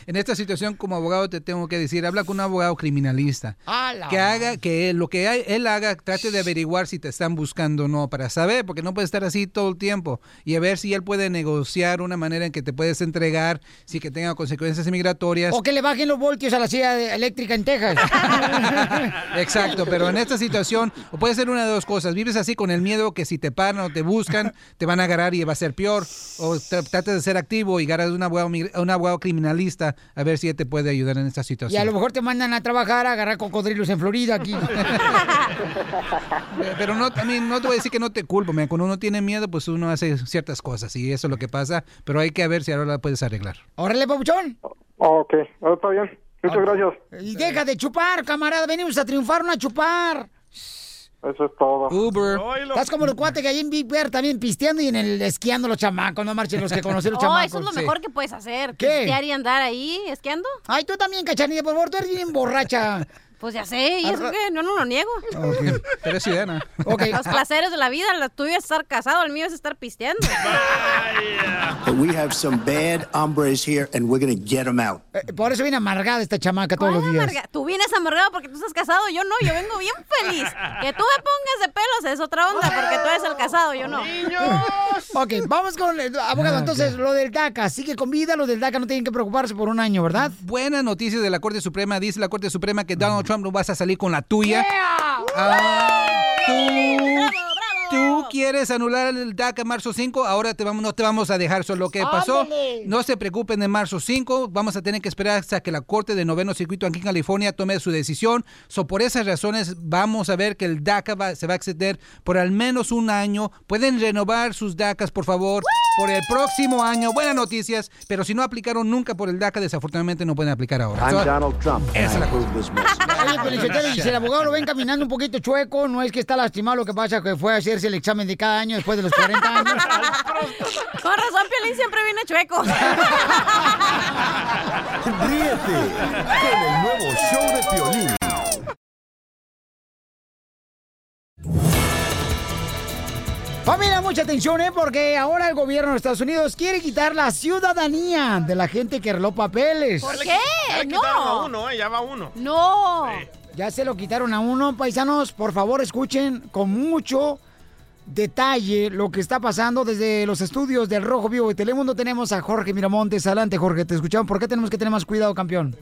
en esta situación como abogado te tengo que decir, habla con un abogado criminalista. ¡Hala! Que haga, que él- lo que hay- él haga, trate de averiguar si te están buscando o no, para saber, porque no puede estar así todo el tiempo. Y a ver si él puede negociar una manera en que te puedes entregar, si que tenga consecuencias migratorias. O que le bajen los voltios a la silla eléctrica en Texas. Exacto, pero en esta situación, o puede ser una de dos cosas. Vives así con el miedo que si te paran o te buscan, te van a agarrar y va a ser peor. O tra- tratas de ser activo y agarras a un abogado, un abogado criminalista a ver si él te puede ayudar en esta y situación. a lo mejor te mandan a trabajar a agarrar cocodrilos en Florida aquí. Pero no, también no te voy a decir que no te culpo. mira, Cuando uno tiene miedo, pues uno hace ciertas cosas y eso es lo que pasa. Pero hay que ver si ahora la puedes arreglar. ¡Órale, papuchón! ok, está bien. Muchas gracias. Y deja de chupar, camarada. Venimos a triunfar, no a chupar. Eso es todo. Uber. Estás como los cuates que hay en Big Bear también pisteando y en el esquiando los chamacos. No marchen los que conocen los Oh, chamacos. eso es lo mejor que puedes hacer. ¿Qué? Pistear y andar ahí esquiando. Ay, tú también, cachanilla, por favor, tú eres bien borracha. Pues ya sé, y eso que no, no lo niego. Pero es ciudadana. Los placeres de la vida, el tuyo es estar casado, el mío es estar pisteando. But we have some bad hombres here, and we're going to get them out. Eh, Por eso viene amargada esta chamaca todos los días. Amarga- Tú vienes amargado porque tú estás casado, yo no, yo vengo bien feliz. Que tú me pongas de pelos es otra onda, porque tú eres el casado, yo no. Ok, vamos con el abogado. Entonces, lo del DACA, sigue con vida. Los del DACA no tienen que preocuparse por un año, ¿verdad? Buena noticia de la Corte Suprema. Dice la Corte Suprema que Donald Trump no vas a salir con la tuya. Ah, tú, tú quieres anular el DACA marzo 5, ahora te vamos, no te vamos a dejar. Solo lo que pasó, Ándale. no se preocupen de marzo 5, vamos a tener que esperar hasta que la Corte de Noveno Circuito aquí en California tome su decisión. So, por esas razones vamos a ver que el DACA va- se va a extender por al menos un año. Pueden renovar sus DACAs, por favor, por el próximo año. Buenas noticias, pero si no aplicaron nunca por el DACA, desafortunadamente no pueden aplicar ahora. I'm So, Donald Trump, esa I la message. Oye, y si el abogado lo ven caminando un poquito chueco, no es que está lastimado, lo que pasa es que fue a hacerse el examen de cada año después de los 40 años. Con razón, Piolín siempre viene chueco. Ríete con el nuevo show de Piolín. Familia, mucha atención, ¿eh? Porque ahora el gobierno de Estados Unidos quiere quitar la ciudadanía de la gente que arregló papeles. ¿Por qué? ya le quitaron a No. uno, eh, ya va uno. No. Ya se lo quitaron a uno, paisanos. Por favor, escuchen con mucho detalle lo que está pasando desde los estudios del Rojo Vivo de Telemundo. Tenemos a Jorge Miramontes. Adelante, Jorge, te escuchamos. ¿Por qué tenemos que tener más cuidado, campeón?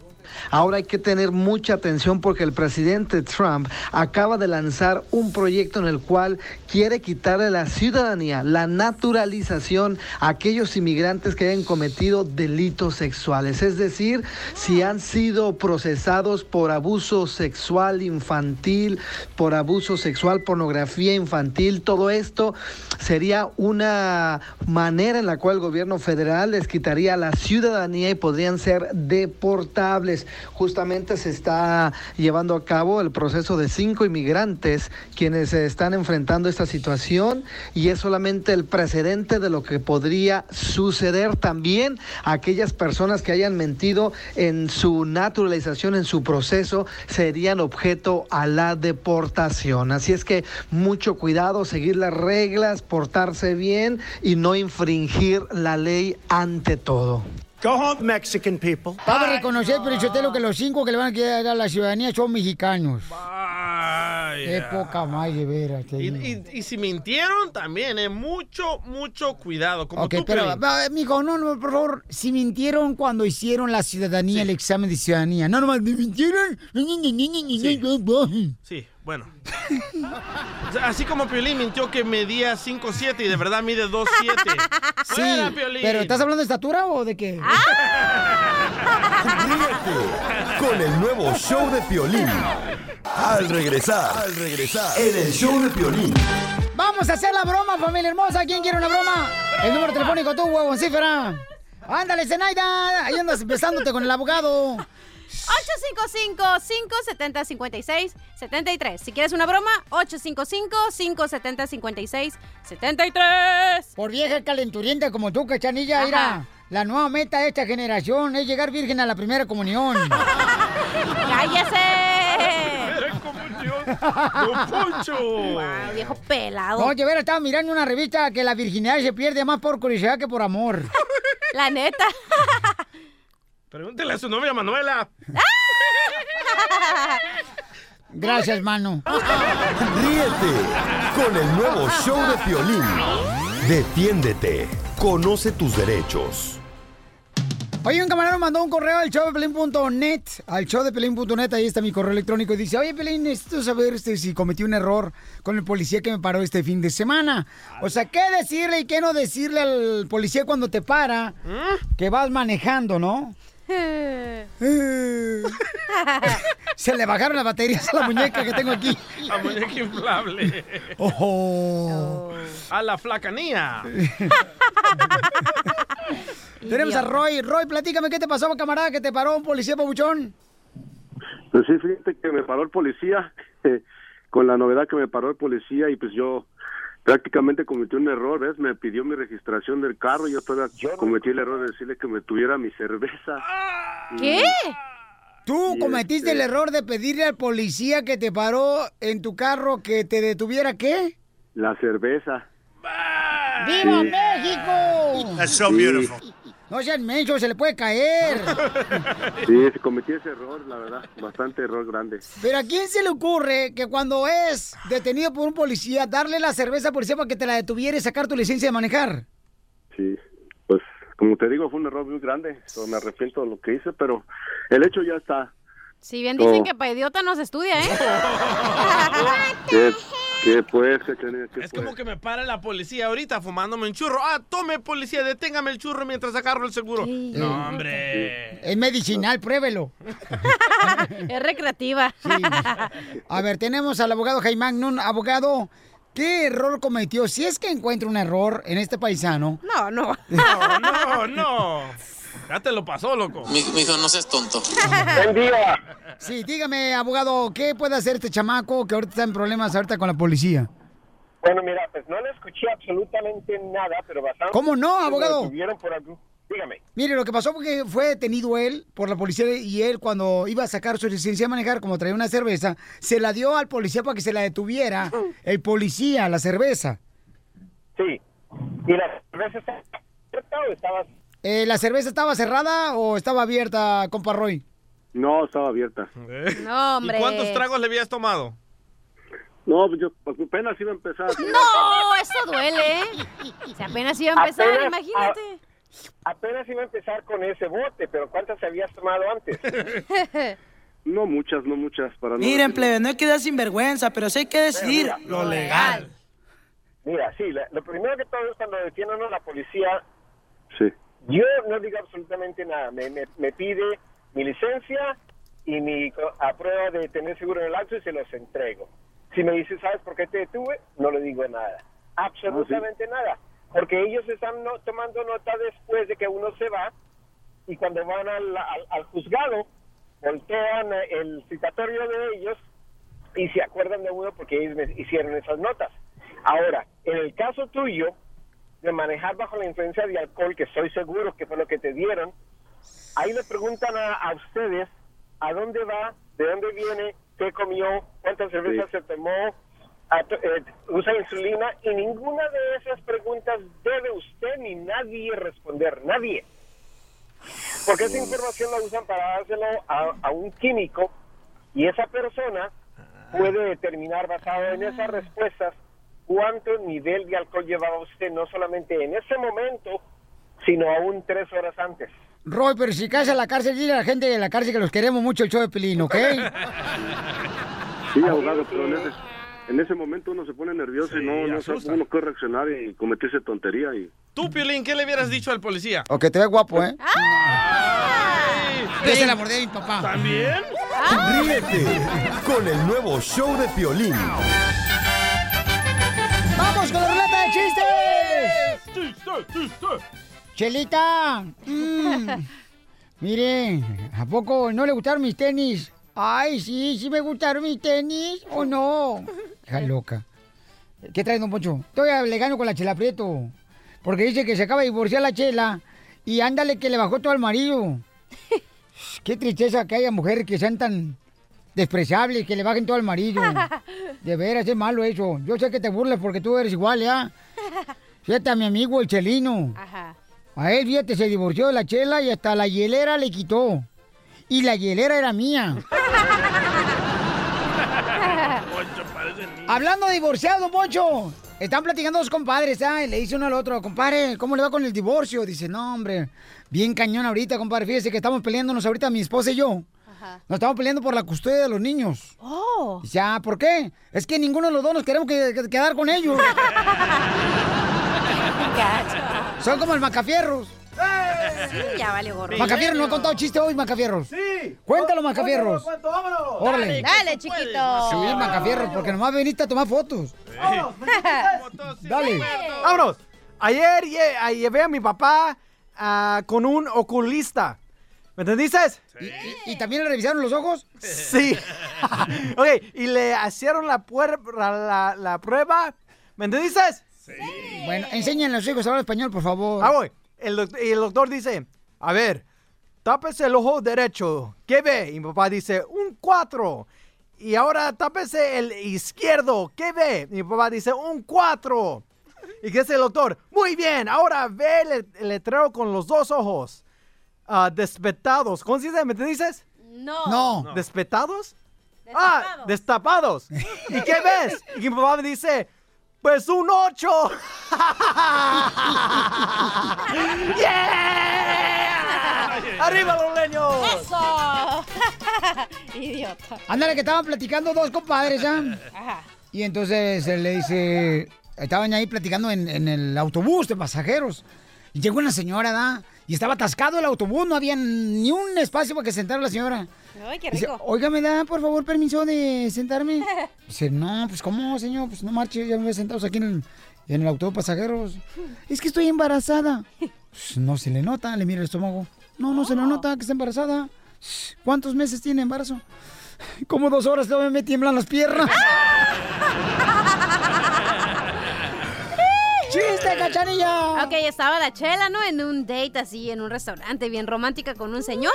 Ahora hay que tener mucha atención porque el presidente Trump acaba de lanzar un proyecto en el cual quiere quitarle la ciudadanía, la naturalización a aquellos inmigrantes que hayan cometido delitos sexuales. Es decir, si han sido procesados por abuso sexual infantil, por abuso sexual, pornografía infantil, todo esto sería una manera en la cual el gobierno federal les quitaría la ciudadanía y podrían ser deportables. Justamente se está llevando a cabo el proceso de cinco inmigrantes quienes están enfrentando esta situación y es solamente el precedente de lo que podría suceder también a aquellas personas que hayan mentido en su naturalización, en su proceso, serían objeto a la deportación. Así es que mucho cuidado, seguir las reglas, portarse bien y no infringir la ley ante todo. Go home, Mexican people. Cabe reconocer, Pelichotelo, que los cinco que le van a quedar a la ciudadanía son mexicanos. Qué poca más de veras. Y, y- y si mintieron también, eh, mucho, mucho cuidado. Como Ok, tú, pero, Piolín. va, mijo, no, no, por favor, si mintieron cuando hicieron la ciudadanía, el examen de ciudadanía, no, nomás, ¿me mintieron? Sí, bueno. Así como Piolín mintió que medía 5'7 y de verdad mide 2'7. Sí, Fuera, Piolín. pero ¿estás hablando de estatura o de qué? Con el nuevo show de Piolín. Al regresar, al regresar, en el show de Piolín. Vamos a hacer la broma, familia hermosa. ¿Quién quiere una broma? El número telefónico tú, huevoncífera. Ándale, Zenaida. Ahí andas besándote con el abogado. 855-570-5673. Si quieres una broma, 855-570-5673. Por vieja calenturienta como tú, cachanilla, Ajá. mira. La nueva meta de esta generación es llegar virgen a la primera comunión. ¡Cállese! ¡Don Poncho! Wow, viejo pelado. No, que ver, estaba mirando una revista que la virginidad se pierde más por curiosidad que por amor. La neta. Pregúntele a su novia Manuela. Gracias, mano. Ríete con el nuevo show de Piolín. Defiéndete. Conoce tus derechos. Oye, un camarada mandó un correo al showdepelín.net, al showdepelín.net, ahí está mi correo electrónico, y dice, oye, Pelín, necesito saber este, si cometí un error con el policía que me paró este fin de semana. O sea, ¿qué decirle y qué no decirle al policía cuando te para que vas manejando, no? Se le bajaron las baterías a la muñeca que tengo aquí. La muñeca inflable. Ojo. A la flacanía. Tenemos a Roy. Roy, platícame qué te pasó, camarada, que te paró un policía pabuchón. Pues sí, fíjate que me paró el policía, eh, con la novedad que me paró el policía y pues yo prácticamente cometí un error, ¿ves? Me pidió mi registración del carro y yo todavía cometí el error de decirle que me tuviera mi cerveza. ¿Qué? Tú Y cometiste este- el error de pedirle al policía que te paró en tu carro que te detuviera, ¿qué? La cerveza. ¡Viva Sí. México! That's so beautiful. No sean menso, se le puede caer. Sí, sí, cometí ese error, la verdad, bastante error grande. Pero ¿a quién se le ocurre que cuando es detenido por un policía, darle la cerveza al policía para que te la detuviera y sacar tu licencia de manejar? Sí, pues como te digo, fue un error muy grande, me arrepiento de lo que hice, pero el hecho ya está. Si bien dicen Oh. que para idiota no se estudia, ¿eh? ¿Qué, qué pues? ¿Qué Es pues? como que me para la policía ahorita fumándome un churro. Ah, tome policía, deténgame el churro mientras agarro el seguro. No, hombre. Es medicinal, pruébelo. es recreativa. A ver, tenemos al abogado Jaime Magnum. Abogado, ¿qué error cometió? Si es que encuentra un error en este paisano. No, no. No, no, no. Ya te lo pasó, loco. Mi, hijo, no seas tonto. Buen día. Sí, dígame, abogado, ¿qué puede hacer este chamaco que ahorita está en problemas ahorita con la policía? Bueno, mira, pues no le escuché absolutamente nada, pero basado... ¿Cómo no, lo abogado? detuvieron por algún- Dígame. Mire, lo que pasó fue que fue detenido él por la policía y él cuando iba a sacar su licencia de manejar, como traía una cerveza, se la dio al policía para que se la detuviera. El policía, la cerveza. Sí. ¿Y la cerveza estaba abierta o estabas...? Eh, ¿La cerveza estaba cerrada o estaba abierta, compa Roy? No, estaba abierta. No, hombre. ¿Y cuántos tragos le habías tomado? No, pues yo pues, apenas iba a empezar. No, eso duele, ¿eh? Si apenas iba a empezar, Apenas- imagínate. Apenas iba a empezar con ese bote, pero ¿cuántas habías tomado antes? No muchas, no muchas, para no Miren, plebe, no hay que dar sinvergüenza, pero sí hay que decir mira, lo legal. Mira, sí, la- lo primero que todo es cuando detienen a la policía, Sí. Yo no digo absolutamente nada. Me, me, me pide mi licencia y mi a prueba de tener seguro en el auto y se los entrego. Si me dice, ¿sabes por qué te detuve? No le digo nada. Absolutamente nada. Porque ellos están no- tomando nota después de que uno se va y cuando van al, al, al juzgado voltean el citatorio de ellos y se acuerdan de uno porque ellos me hicieron esas notas. Ahora, en el caso tuyo de manejar bajo la influencia de alcohol, que estoy seguro que fue lo que te dieron, ahí le preguntan a, a ustedes a dónde va, de dónde viene, qué comió, cuántas cervezas se tomó, a- eh, usa insulina y ninguna de esas preguntas debe usted ni nadie responder, nadie. Porque esa información la usan para dárselo a, a un químico y esa persona puede determinar basado en esas respuestas cuánto nivel de alcohol llevaba usted, no solamente en ese momento, sino aún tres horas antes. Roy, pero si caes a la cárcel, dile a la gente de la cárcel que los queremos mucho el show de Pelín, ¿ok? Sí, abogado, pero en ese, en ese momento uno se pone nervioso y no, no sabe uno qué reaccionar y cometerse tontería y... Tú, Piolín, ¿qué le hubieras dicho al policía? O que te ves guapo, ¿eh? Ese Es el amor de mi papá. ¿También? Ríete con el nuevo show de Piolín. ¡Vamos con la ruleta de chistes! Chelita, mm, mire, ¿a poco no le gustaron mis tenis? Ay, sí, sí me gustaron mis tenis, ¿o no? Hija loca. ¿Qué trae, don Poncho? Todavía le gano con la Chela Prieto. Porque dice que se acaba de divorciar la Chela y ándale que le bajó todo al marido. Qué tristeza que haya mujeres que sean tan despreciables, que le bajen todo al marido. De veras, es malo eso. Yo sé que te burlas porque tú eres igual, ¿ya? Fíjate a mi amigo el Chelino. Ajá. A él, fíjate, se divorció de la chela y hasta la hielera le quitó. Y la hielera era mía. Hablando de divorciado, Poncho. Están platicando dos compadres, ¿ah? Y le dice uno al otro, compadre, ¿cómo le va con el divorcio? Dice, no, hombre, bien cañón ahorita, compadre. Fíjese que estamos peleándonos ahorita, mi esposa y yo. Nos estamos peleando por la custodia de los niños. Oh. Ya, ¿por qué? Es que ninguno de los dos nos queremos que- que- quedar con ellos. Son como el Macafierros. Sí, ya vale gorro. Macafierros, ¿no ha contado chiste hoy, Macafierros? Sí. Cuéntalo, Macafierros. Cuento, vámonos. Órale. Dale, chiquito. Sí, Macafierros, porque nomás veniste a tomar fotos. Dale. Vámonos. Ayer lle- a- llevé a mi papá ah, con un oculista. ¿Me entendiste? ¿Y, también le revisaron los ojos? Sí. ok, y le hicieron la, prueba. ¿Me entendiste? Bueno, enséñenle a los hijos a hablar español, por favor. Ah, voy. El, doc- el doctor dice, a ver, tápese el ojo derecho. ¿Qué ve? Y mi papá dice, un 4. Y ahora tápese el izquierdo. ¿Qué ve? Y mi papá dice, un 4. ¿Y qué dice el doctor? Muy bien, ahora ve el, el letrero con los dos ojos. Ah, despetados. ¿Cómo se dice? ¿Me dices? No. No. ¿Despetados? Ah, destapados. ¿Y qué ves? Y mi papá me dice, pues un 8. ¡Yeah! ¡Arriba los leños! ¡Eso! Idiota. Ándale, que estaban platicando dos compadres, ¿ya? Ajá. Y entonces él le dice, estaban ahí platicando en, en el autobús de pasajeros. Y llegó una señora, ¿da? Y estaba atascado el autobús, no había ni un espacio para que sentara la señora. Ay, qué Dice, rico. oiga, ¿me da por favor permiso de sentarme? Dice, no, pues ¿cómo, señor? Pues no marche, ya me voy sentados aquí en el, en el autobús pasajeros. Es que estoy embarazada. Pues, no se le nota, le mira el estómago. No, no se le nota que está embarazada. ¿Cuántos meses tiene embarazo? Como dos horas todavía me tiemblan las piernas. ¡Chiste, cachanilla! Ok, estaba la chela, ¿no? En un date así, en un restaurante bien romántica con un señor.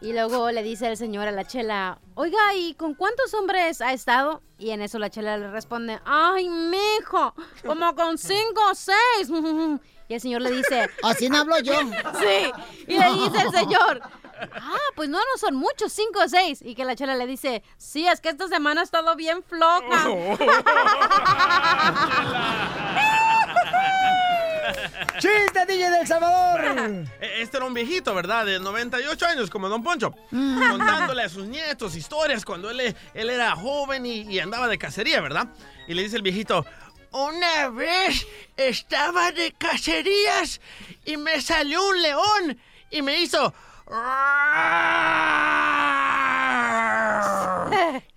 Y luego le dice el señor a la chela, oiga, ¿y con cuántos hombres ha estado? Y en eso la chela le responde, ay, mijo, como con cinco o seis. Y el señor le dice, Así no hablo yo. Sí. Y le dice el señor, ah, pues no, no son muchos, cinco o seis. Y que la chela le dice, sí, es que esta semana ha estado bien floja. ¡Chiste, DJ de El Salvador! E- Este era un viejito, ¿verdad? De 98 años, como Don Poncho. Contándole a sus nietos historias cuando él, él era joven y, y andaba de cacería, ¿verdad? Y le dice el viejito, una vez estaba de cacerías y me salió un león y me hizo...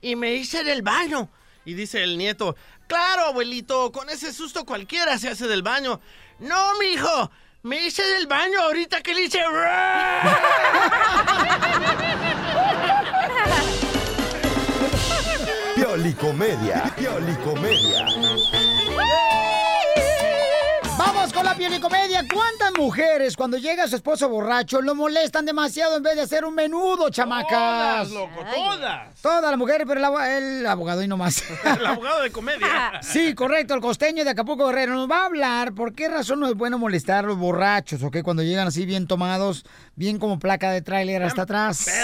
Y me hice del baño. Y dice el nieto, claro, abuelito, con ese susto cualquiera se hace del baño. No, mijo, Me hice del baño ahorita que le hice... Piolicomedia. Piolicomedia. La piolicomedia. ¿Cuántas mujeres cuando llega su esposo borracho lo molestan demasiado en vez de hacer un menudo, chamacas? Todas, loco, todas. Todas las mujeres, pero el, el abogado y no más. El abogado de comedia. Sí, correcto, el costeño de Acapulco Guerrero nos va a hablar por qué razón no es bueno molestar a los borrachos, ¿ok? Cuando llegan así bien tomados, bien como placa de tráiler hasta atrás.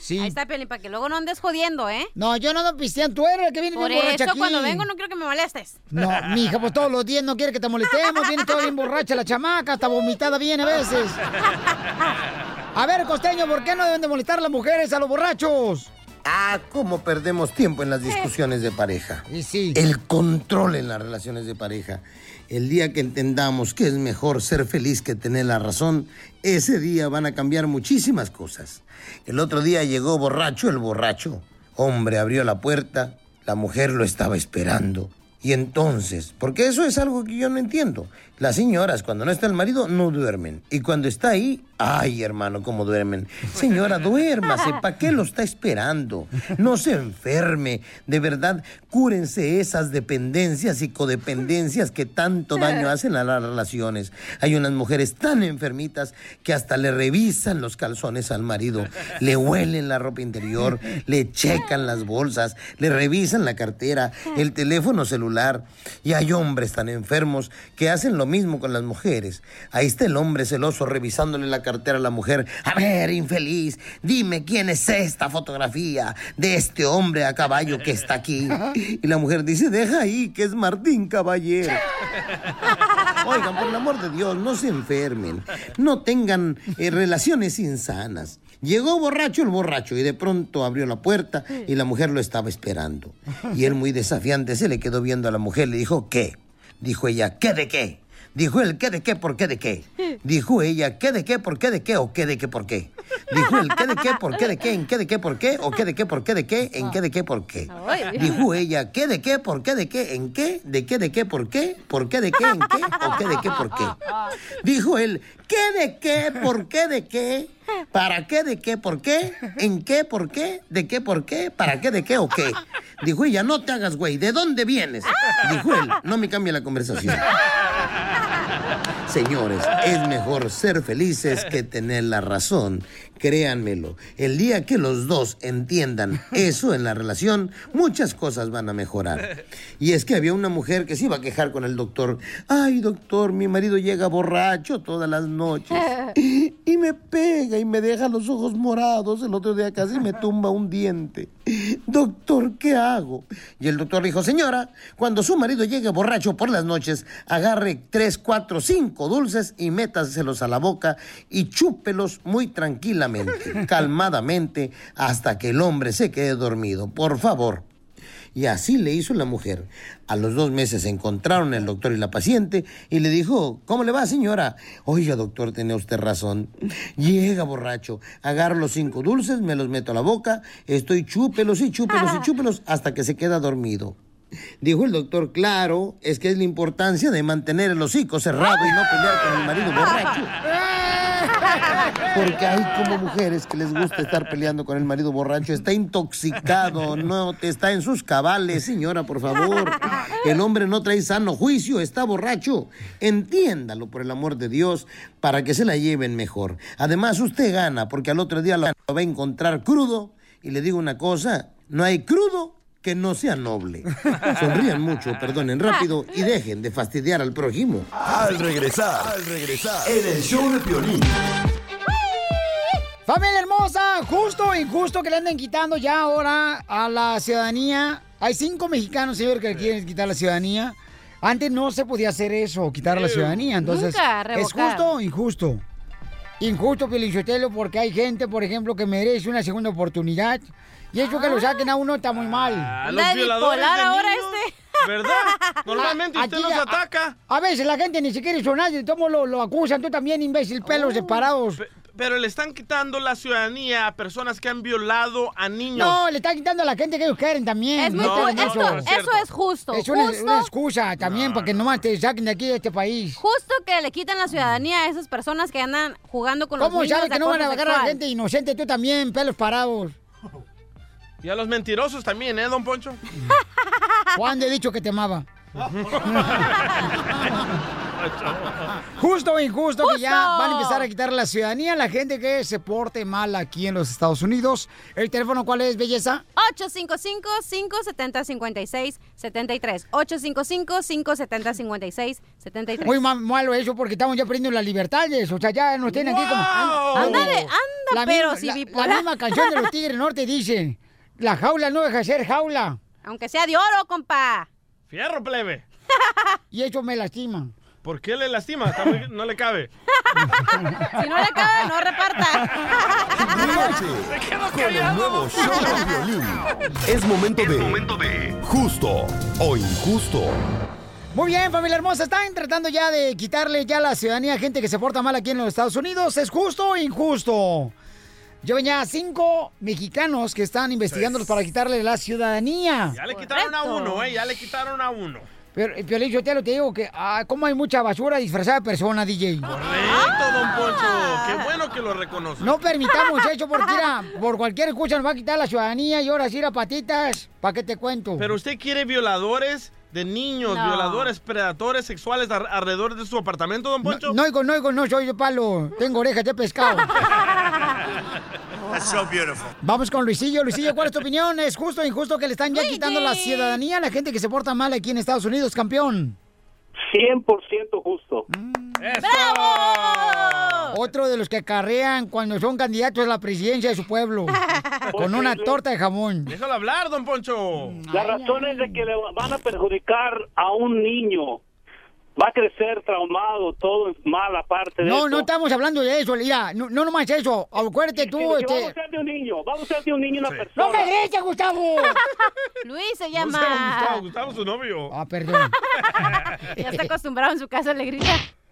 Sí. Ahí está, Piolín, para que luego no andes jodiendo, ¿eh? No, yo no ando pisteando, tú eres el que viene Por bien borracha eso, aquí. cuando vengo no quiero que me molestes. No, mija, pues todos los días no quiere que te molestemos, viene toda bien borracha la chamaca, hasta vomitada viene a veces. A ver, costeño, ¿por qué no deben de molestar las mujeres a los borrachos? Ah, cómo perdemos tiempo en las discusiones de pareja. El control en las relaciones de pareja. El día que entendamos que es mejor ser feliz que tener la razón, ese día van a cambiar muchísimas cosas. El otro día llegó borracho el borracho. Hombre abrió la puerta, la mujer lo estaba esperando. Y entonces, porque eso es algo que yo no entiendo. Las señoras, cuando no está el marido, no duermen. Y cuando está ahí, ay, hermano, cómo duermen. Señora, duérmase. ¿Para qué lo está esperando? No se enferme. De verdad, cúrense esas dependencias y codependencias que tanto daño hacen a las relaciones. Hay unas mujeres tan enfermitas que hasta le revisan los calzones al marido, le huelen la ropa interior, le checan las bolsas, le revisan la cartera, el teléfono celular. Y hay hombres tan enfermos que hacen lo mismo con las mujeres. Ahí está el hombre celoso revisándole la cartera a la mujer. A ver, infeliz, dime quién es esta fotografía de este hombre a caballo que está aquí. Y la mujer dice, deja ahí, que es Martín Caballero. Oigan, por el amor de Dios, no se enfermen. No tengan eh, relaciones insanas. Llegó borracho el borracho y de pronto abrió la puerta y la mujer lo estaba esperando. Y él muy desafiante se le quedó viendo a la mujer y le dijo, ¿qué? Dijo ella, ¿qué de qué? Dijo él, ¿qué de qué? ¿Por qué de qué? Dijo ella, ¿qué de qué? ¿Por qué de qué? ¿O qué de qué? ¿Por qué? Dijo él, ¿qué de qué? ¿Por qué de qué? ¿En qué de qué? ¿Por qué? ¿O qué de qué? ¿Por qué de qué? ¿En qué de qué? ¿Por qué? Dijo ella, ¿qué de qué? ¿Por qué de qué? ¿En qué? ¿De qué de qué? ¿Por qué? ¿Por qué de qué? ¿En qué? ¿O qué de qué? ¿Por qué? Dijo él, ¿qué de qué? ¿Por qué de qué? ¿Para qué de qué? ¿Por qué? ¿En qué? ¿Por qué? ¿De qué? ¿Por qué? ¿Para qué de qué o qué? Dijo ella, no te hagas güey, ¿de dónde vienes? Dijo él, no me cambie la conversación. Señores, es mejor ser felices que tener la razón. Créanmelo, el día que los dos entiendan eso en la relación, muchas cosas van a mejorar. Y es que había una mujer que se iba a quejar con el doctor. Ay, doctor, mi marido llega borracho todas las noches. Y me pega y me deja los ojos morados. El otro día casi me tumba un diente. Doctor, ¿qué hago? Y el doctor dijo, señora, cuando su marido llegue borracho por las noches, agarre tres, cuatro, cinco dulces y métaselos a la boca y chúpelos muy tranquilamente, calmadamente, hasta que el hombre se quede dormido. Por favor. Y así le hizo la mujer. A los dos meses se encontraron el doctor y la paciente y le dijo, ¿cómo le va señora? Oiga doctor, tenía usted razón. Llega borracho, agarro los cinco dulces, me los meto a la boca, estoy chúpelos y chúpelos y chúpelos hasta que se queda dormido. Dijo el doctor, claro, es que es la importancia de mantener el hocico cerrado y no pelear con el marido borracho. Porque hay como mujeres que les gusta estar peleando con el marido borracho. Está intoxicado, no te está en sus cabales, señora, por favor. El hombre no trae sano juicio, está borracho. Entiéndalo, por el amor de Dios, para que se la lleven mejor. Además, usted gana, porque al otro día lo va a encontrar crudo. Y le digo una cosa, no hay crudo que no sea noble. Sonrían mucho, perdonen rápido y dejen de fastidiar al prójimo. Al regresar, al regresar, en el show de Piolín. Familia hermosa, justo o injusto que le anden quitando ya ahora a la ciudadanía. Hay cinco mexicanos, señor, que le quieren quitar la ciudadanía. Antes no se podía hacer eso, quitar la ciudadanía. Entonces, Nunca, ¿es justo o injusto? Injusto, Pelichotelo, porque hay gente, por ejemplo, que merece una segunda oportunidad. Y eso que lo saquen a uno está muy mal. A los violadores de ahora niños, ¿Verdad? Normalmente usted Aquí los a- ataca. A, veces la gente ni siquiera hizo nada y todos lo, lo acusan. Tú también, imbécil, pelos separados. Pero le están quitando la ciudadanía a personas que han violado a niños. No, le están quitando a la gente que ellos quieren también. Es muy No, ju- no, no, eso es justo. Es una, Justo. una excusa también para que nomás te saquen de aquí de este país. Justo que le quitan la ciudadanía a esas personas que andan jugando con los ¿Cómo niños sabes de que no van a agarrar a sexual? gente inocente? Tú también, pelos parados. Y a los mentirosos también, ¿eh, don Poncho? ¿Cuándo he dicho que te amaba? Justo o injusto que ya van a empezar a quitar la ciudadanía a la gente que se porte mal aquí en los Estados Unidos. ¿El teléfono cuál es, belleza? 855-570-5673. 855-570-5673. Muy ma- malo eso porque estamos ya perdiendo las libertades. O sea, ya nos tienen aquí como... ¡Wow! Ándale, anda, La pero misma- si la-. La misma canción de los Tigres Norte dice, la jaula no deja de ser jaula. Aunque sea de oro, compa. Fierro, plebe. Y eso me lastima. ¿Por qué le lastima? No le cabe. Si no le cabe, no reparta. Con el nuevo show de violín. Es momento de, justo o injusto. Muy bien, familia hermosa. Están tratando ya de quitarle ya la ciudadanía a gente que se porta mal aquí en los Estados Unidos. ¿Es justo o injusto? Yo venía a cinco mexicanos que están investigándolos para quitarle la ciudadanía. Ya le quitaron a uno, ¿eh? Ya le quitaron a uno. Pero, eh, Piolín, yo te lo te digo que, ah, ¿cómo hay mucha basura disfrazada de persona, DJ? Correcto, don Poncho. Qué bueno que lo reconoce. No permitamos eso porque, mira, por cualquier excusa nos va a quitar la ciudadanía y ahora sí a patitas. ¿Para qué te cuento? Pero usted quiere violadores de niños, No. violadores, predadores sexuales alrededor de su apartamento, don Poncho. No, no, no, no soy de palo. Tengo orejas de pescado. That's so beautiful. Vamos con Luisillo. Luisillo, ¿cuál es tu opinión? ¿Es justo o injusto que le están ya quitando la ciudadanía a la gente que se porta mal aquí en Estados Unidos, campeón? 100% justo. Otro de los que acarrean cuando son candidatos a la presidencia de su pueblo. con una torta de jamón. Déjalo hablar, don Poncho. La razón es de que le van a perjudicar a un niño. Va a crecer traumado, todo mal aparte de No, eso. no estamos hablando de eso, mira, no, no nomás eso, acuérdate tú, que este... Vamos a ser de un niño, vamos a ser de un niño una persona. ¡No me grites, Gustavo! Luis se No llama. se llama Gustavo, Gustavo es su novio. Ah, perdón. Ya está acostumbrado en su casa, le grita.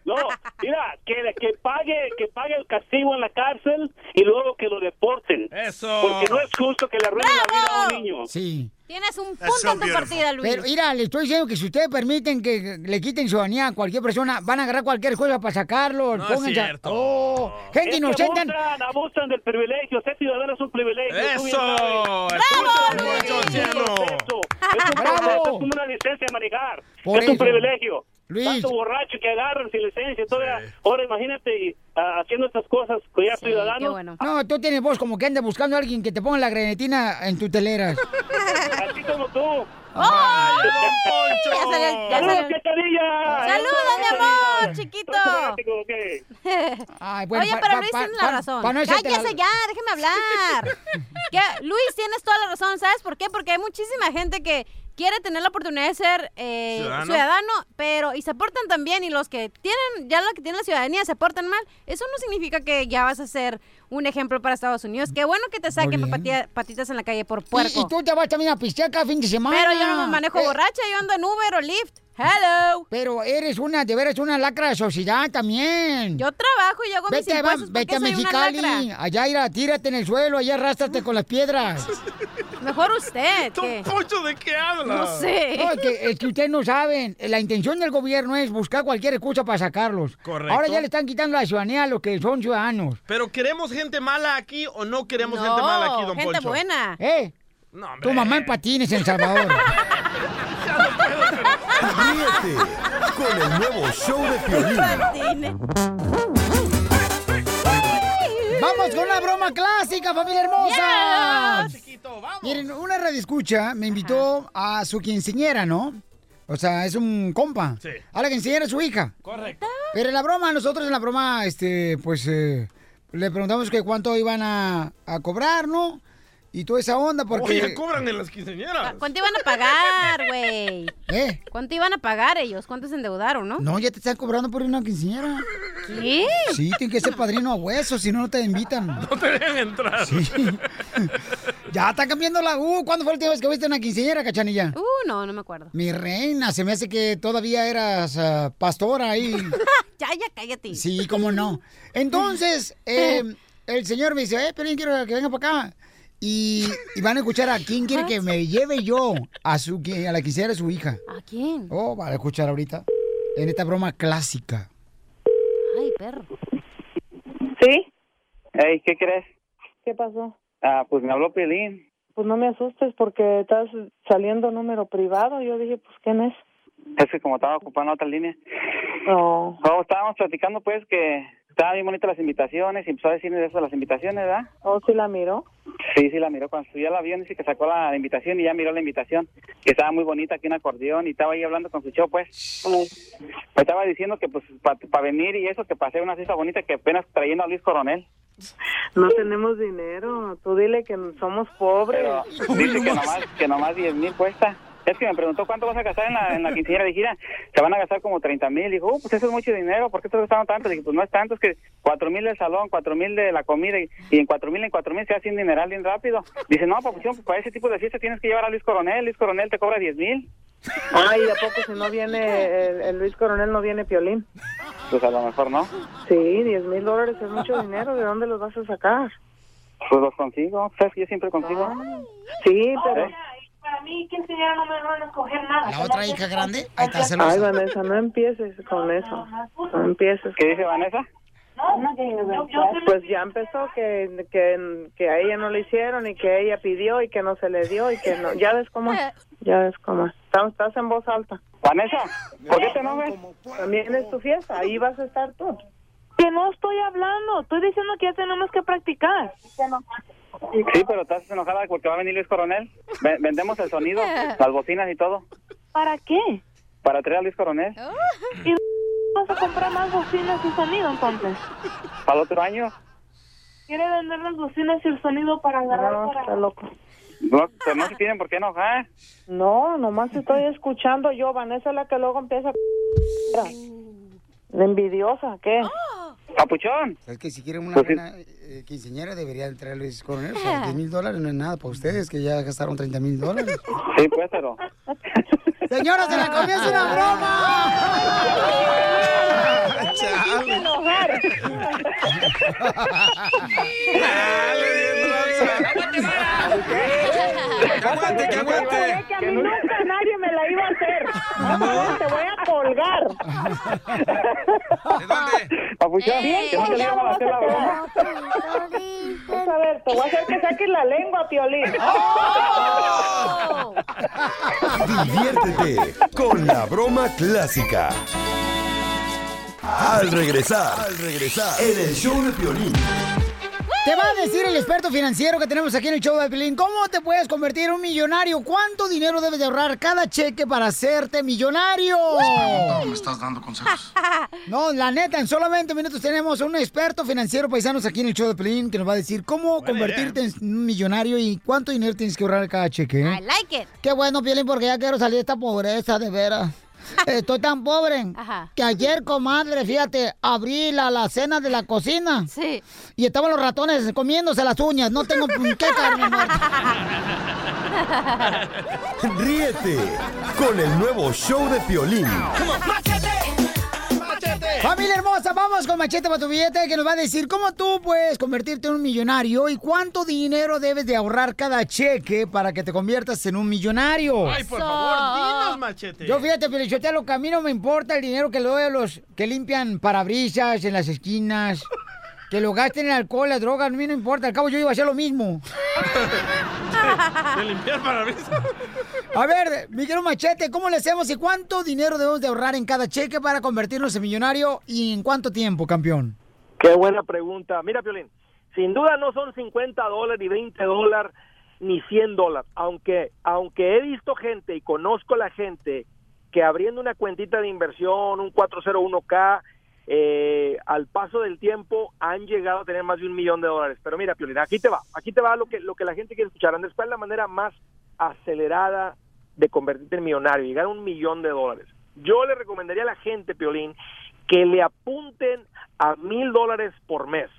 No, mira, que, que pague que pague el castigo en la cárcel y luego que lo deporten. Eso. Porque no es justo que le arruinen la vida a un niño. Sí. Tienes un punto so en tu partida, Luis. Pero mira, le estoy diciendo que si ustedes permiten que le quiten ciudadanía a cualquier persona, van a agarrar cualquier cosa para sacarlos. No es Pónganse a- cierto. Oh, gente Es inocente. abusan, abusan del privilegio. Ser ciudadano es un privilegio. Eso. sabes. Escucha, Es un proceso, Es un Bravo. proceso, es como una licencia de manejar. Por es un eso. privilegio. Luis. Tanto borracho que agarran sin licencia. Todavía, Ahora imagínate y, haciendo estas cosas que ya ciudadanos. No, tú tienes voz como que andas buscando a alguien que te ponga la grenetina en tu telera. Así como tú. ¡Ay, don Poncho! Ya salió- ya ¡Saludos, salió-! ¡Saludos, mi amor, chiquito! Ay, bueno, Oye, pero pa- Luis pa- tiene pa- la razón. pa no Cállese la- ya, déjeme hablar. Que, Luis, tienes toda la razón. ¿Sabes por qué? Porque hay muchísima gente que quiere tener la oportunidad de ser eh, ¿Ciudadano? ciudadano, pero y se portan tan bien y los que tienen, ya los que tienen la ciudadanía se portan mal, eso no significa que ya vas a ser un ejemplo para Estados Unidos. Qué bueno que te saquen patitas en la calle por Y, puerco. y tú te vas también a pistear cada fin de semana. Pero yo no me manejo Eh, borracha, yo ando en Uber o Lyft. Hello. Pero eres una, de veras, una lacra de sociedad también. Yo trabajo y hago mis Vete, va- impuestos. ¿por vete a Mexicali, allá ira, tírate en el suelo, allá arrástrate con las piedras. Mejor usted. ¿qué? Poncho, ¿de qué habla? No sé. No, es que, es que ustedes no saben. La intención del gobierno es buscar cualquier excusa para sacarlos. Correcto. Ahora ya le están quitando la ciudadanía a los que son ciudadanos. ¿Pero queremos gente mala aquí o no queremos No, gente mala aquí, don gente Poncho? buena. ¿Eh? No, Tu mamá en patines en Salvador. Ríete con el nuevo show de Piolín. Vamos con una broma clásica, familia hermosa. Yes. Chiquito, vamos. Miren, una radio escucha me invitó a su quinceñera, ¿no? O sea, es un compa. Sí. A la quinceñera es su hija. Correcto. Pero en la broma, nosotros en la broma, este, pues, eh, le preguntamos que cuánto iban a, a cobrar, ¿no? Y toda esa onda, porque... Oye, cobran en las quinceañeras. ¿Cuánto iban a pagar, güey? ¿Eh? ¿Cuánto iban a pagar ellos? ¿Cuánto se endeudaron, no? No, ya te están cobrando por una quinceañera. Ya está cambiando la U. ¿Cuándo fue la última vez que viste una quinceañera, cachanilla? Uh, no, no me acuerdo. Mi reina, se me hace que todavía eras ah, pastora ahí. ya, ya, cállate. Sí, cómo no. Entonces, eh, el señor me dice, eh, pero quiero que venga para acá. Y, y van a escuchar a quién quiere que me lleve yo a su a la de su hija. ¿A quién? Oh, van a escuchar ahorita. En esta broma clásica. Ay, perro. ¿Sí? Hey, ¿qué crees? ¿Qué pasó? Ah, pues me habló Pelín. Pues no me asustes porque estás saliendo número privado. Yo dije, pues, ¿quién es? Es que como estaba ocupando otra línea. No. Oh, estábamos platicando pues que estaban bien bonitas las invitaciones y empezó a decirme de eso de las invitaciones, ¿verdad? ¿Oh, sí la miró? Sí, sí la miró. Cuando subió al avión dice que sacó la invitación y ya miró la invitación. Que estaba muy bonita aquí en acordeón y estaba ahí hablando con su show, pues. Me estaba diciendo que pues para venir y eso, que pasé una fiesta bonita que apenas trayendo a Luis Coronel. No tenemos dinero. Tú dile que somos pobres. Pero dice que nomás, que nomás 10 mil cuesta. Es que me preguntó cuánto vas a gastar en la, en la quinceañera. Dije, "Mira, se van a gastar como 30 mil. Dijo, oh, pues eso es mucho dinero. ¿Por qué estás gastando tanto? Dije, pues no es tanto. Es que 4 mil del salón, 4 mil de la comida. Y, y en 4 mil, en 4 mil se hace un dineral bien rápido. Dice, no, papuchón, pues para ese tipo de fiesta tienes que llevar a Luis Coronel. Luis Coronel te cobra 10 mil. Ay, ¿a poco si no viene el, el Luis Coronel no viene Piolín? Pues a lo mejor no. Sí, 10 mil dólares es mucho dinero. ¿De dónde los vas a sacar? Pues los consigo. ¿Sabes que yo siempre consigo? Sí, pero... Para mí, quinceañera no me van a escoger nada. ¿La otra hija grande? Ahí está, Ay, celosa. Vanessa, no empieces con eso. No empieces. ¿Qué dice Vanessa? No, no, yo, yo te Pues ya empezó que, que, que a ella no le hicieron y que ella pidió y que no se le dio y que no. Ya ves cómo es. Ya ves cómo es. Estás, estás en voz alta. Vanessa, ¿por qué te enojas? También es tu fiesta. Ahí vas a estar tú. Que no estoy hablando. Estoy diciendo que ya tenemos que practicar. Sí, pero estás enojada porque va a venir Luis Coronel. Ve- vendemos el sonido, las bocinas y todo. ¿Para qué? Para traer a Luis Coronel. ¿Y vas a comprar más bocinas y sonido entonces? Para el otro año. ¿Quiere vender las bocinas y el sonido para agarrar No, para... está loco. No, pues no se tienen por qué enojar. No, nomás estoy escuchando yo. Vanessa es la que luego empieza a... La envidiosa, ¿qué? Papuchón. Es que si quieren una Pues sí. buena eh, quinceañera debería entrar Luis Coronel. O sea, 10 mil dólares no es nada para ustedes que ya gastaron 30 mil dólares. Sí, pues, pero... Señora, se la comió, es una broma. Chale. ¡Que aguante, que aguante! Que a mí nunca nadie me la iba a hacer. No, te voy a colgar. Papuchón, Bien, que no te le íbamos a hacer la broma. A ver, te voy a hacer que saques la lengua, Piolín. Diviértete con la broma clásica. Al regresar, al regresar, en el show de Piolín. Te va a decir el experto financiero que tenemos aquí en el show de Pelín, ¿cómo te puedes convertir en un millonario? ¿Cuánto dinero debes de ahorrar cada cheque para hacerte millonario? me estás dando consejos. No, la neta, en solamente minutos tenemos a un experto financiero paisanos aquí en el show de Pelín que nos va a decir cómo convertirte en un millonario y cuánto dinero tienes que ahorrar cada cheque. ¿eh? I like it. Qué bueno, Piolín, porque ya quiero salir de esta pobreza, de veras. Estoy tan pobre Ajá. que ayer, comadre, fíjate, abrí la alacena de la cocina. Sí. Y estaban los ratones comiéndose las uñas. No tengo qué carne muerta. Ríete con el nuevo show de Piolín. Familia hermosa, vamos con Machete para tu billete que nos va a decir cómo tú puedes convertirte en un millonario y cuánto dinero debes de ahorrar cada cheque para que te conviertas en un millonario. Ay, por favor, dinos, machete. Yo fíjate, Pelichotelo, que a mí no me importa el dinero que le doy a los que limpian parabrisas en las esquinas, que lo gasten en alcohol, la droga, a mí no importa, al cabo yo iba a hacer lo mismo. De limpiar parabrisas. A ver, Miguel Machete, ¿cómo le hacemos y cuánto dinero debemos de ahorrar en cada cheque para convertirnos en millonario y en cuánto tiempo, campeón? Qué buena pregunta. Mira, Piolín, sin duda no son 50 dólares, ni 20 dólares, ni 100 dólares. Aunque, aunque he visto gente y conozco la gente que abriendo una cuentita de inversión, un 401k, eh, al paso del tiempo han llegado a tener más de un millón de dólares. Pero mira, Piolín, aquí te va. Aquí te va lo que, lo que la gente quiere escuchar. Andrés, ¿cuál es la manera más acelerada de convertirte en millonario, llegar a un millón de dólares? Yo le recomendaría a la gente, Piolín, que le apunten a mil dólares por mes.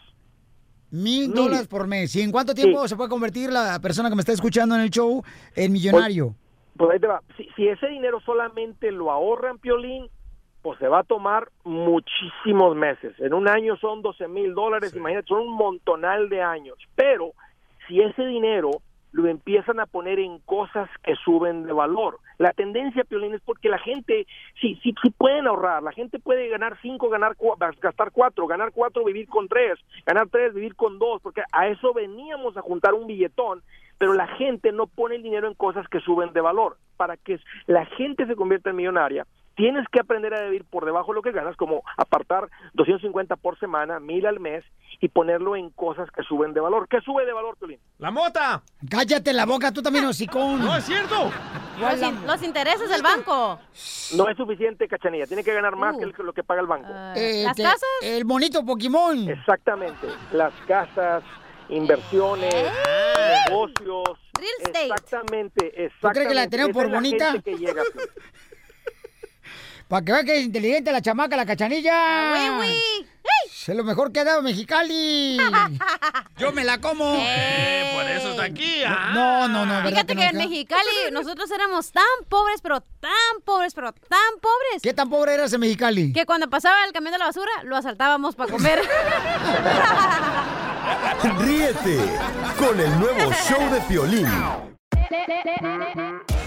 Mil dólares por mes. ¿Y en cuánto tiempo Sí. se puede convertir la persona que me está escuchando en el show en millonario? Pues ahí te va. Si, si ese dinero solamente lo ahorran, Piolín, pues se va a tomar muchísimos meses. En un año son 12 mil dólares, imagínate, son un montonal de años. Pero si ese dinero lo empiezan a poner en cosas que suben de valor. La tendencia, Piolín, es porque la gente, sí, sí, sí pueden ahorrar, la gente puede ganar cinco, ganar gastar cuatro, ganar cuatro, vivir con tres, ganar tres, vivir con dos, porque a eso veníamos a juntar un billetón, pero la gente no pone el dinero en cosas que suben de valor. Para que la gente se convierta en millonaria, tienes que aprender a vivir por debajo de lo que ganas, como apartar 250 por semana, mil al mes, y ponerlo en cosas que suben de valor. ¿Qué sube de valor, Piolín? ¡La mota! Cállate la boca, tú también, hocicón. No, es cierto. Los, in- los intereses del banco. No es suficiente, cachanilla. Tiene que ganar más Uh. que lo que paga el banco. Eh, ¿Las te- casas? El bonito Pokémon. Exactamente. Las casas, inversiones, negocios. Real estate. Exactamente, exactamente. ¿Tú crees que la tenemos por la bonita? gente que llega, Piolín. Para que vea que es inteligente la chamaca, la cachanilla. Es lo mejor que ha dado Mexicali. Yo me la como. Eh, por eso está aquí. ah. No, no, no, ¿verdad Fíjate que que en? Mexicali nosotros éramos tan pobres, pero tan pobres, pero tan pobres. ¿Qué tan pobre eras en Mexicali? Que cuando pasaba el camión de la basura, lo asaltábamos para comer. Ríete con el nuevo show de Piolín.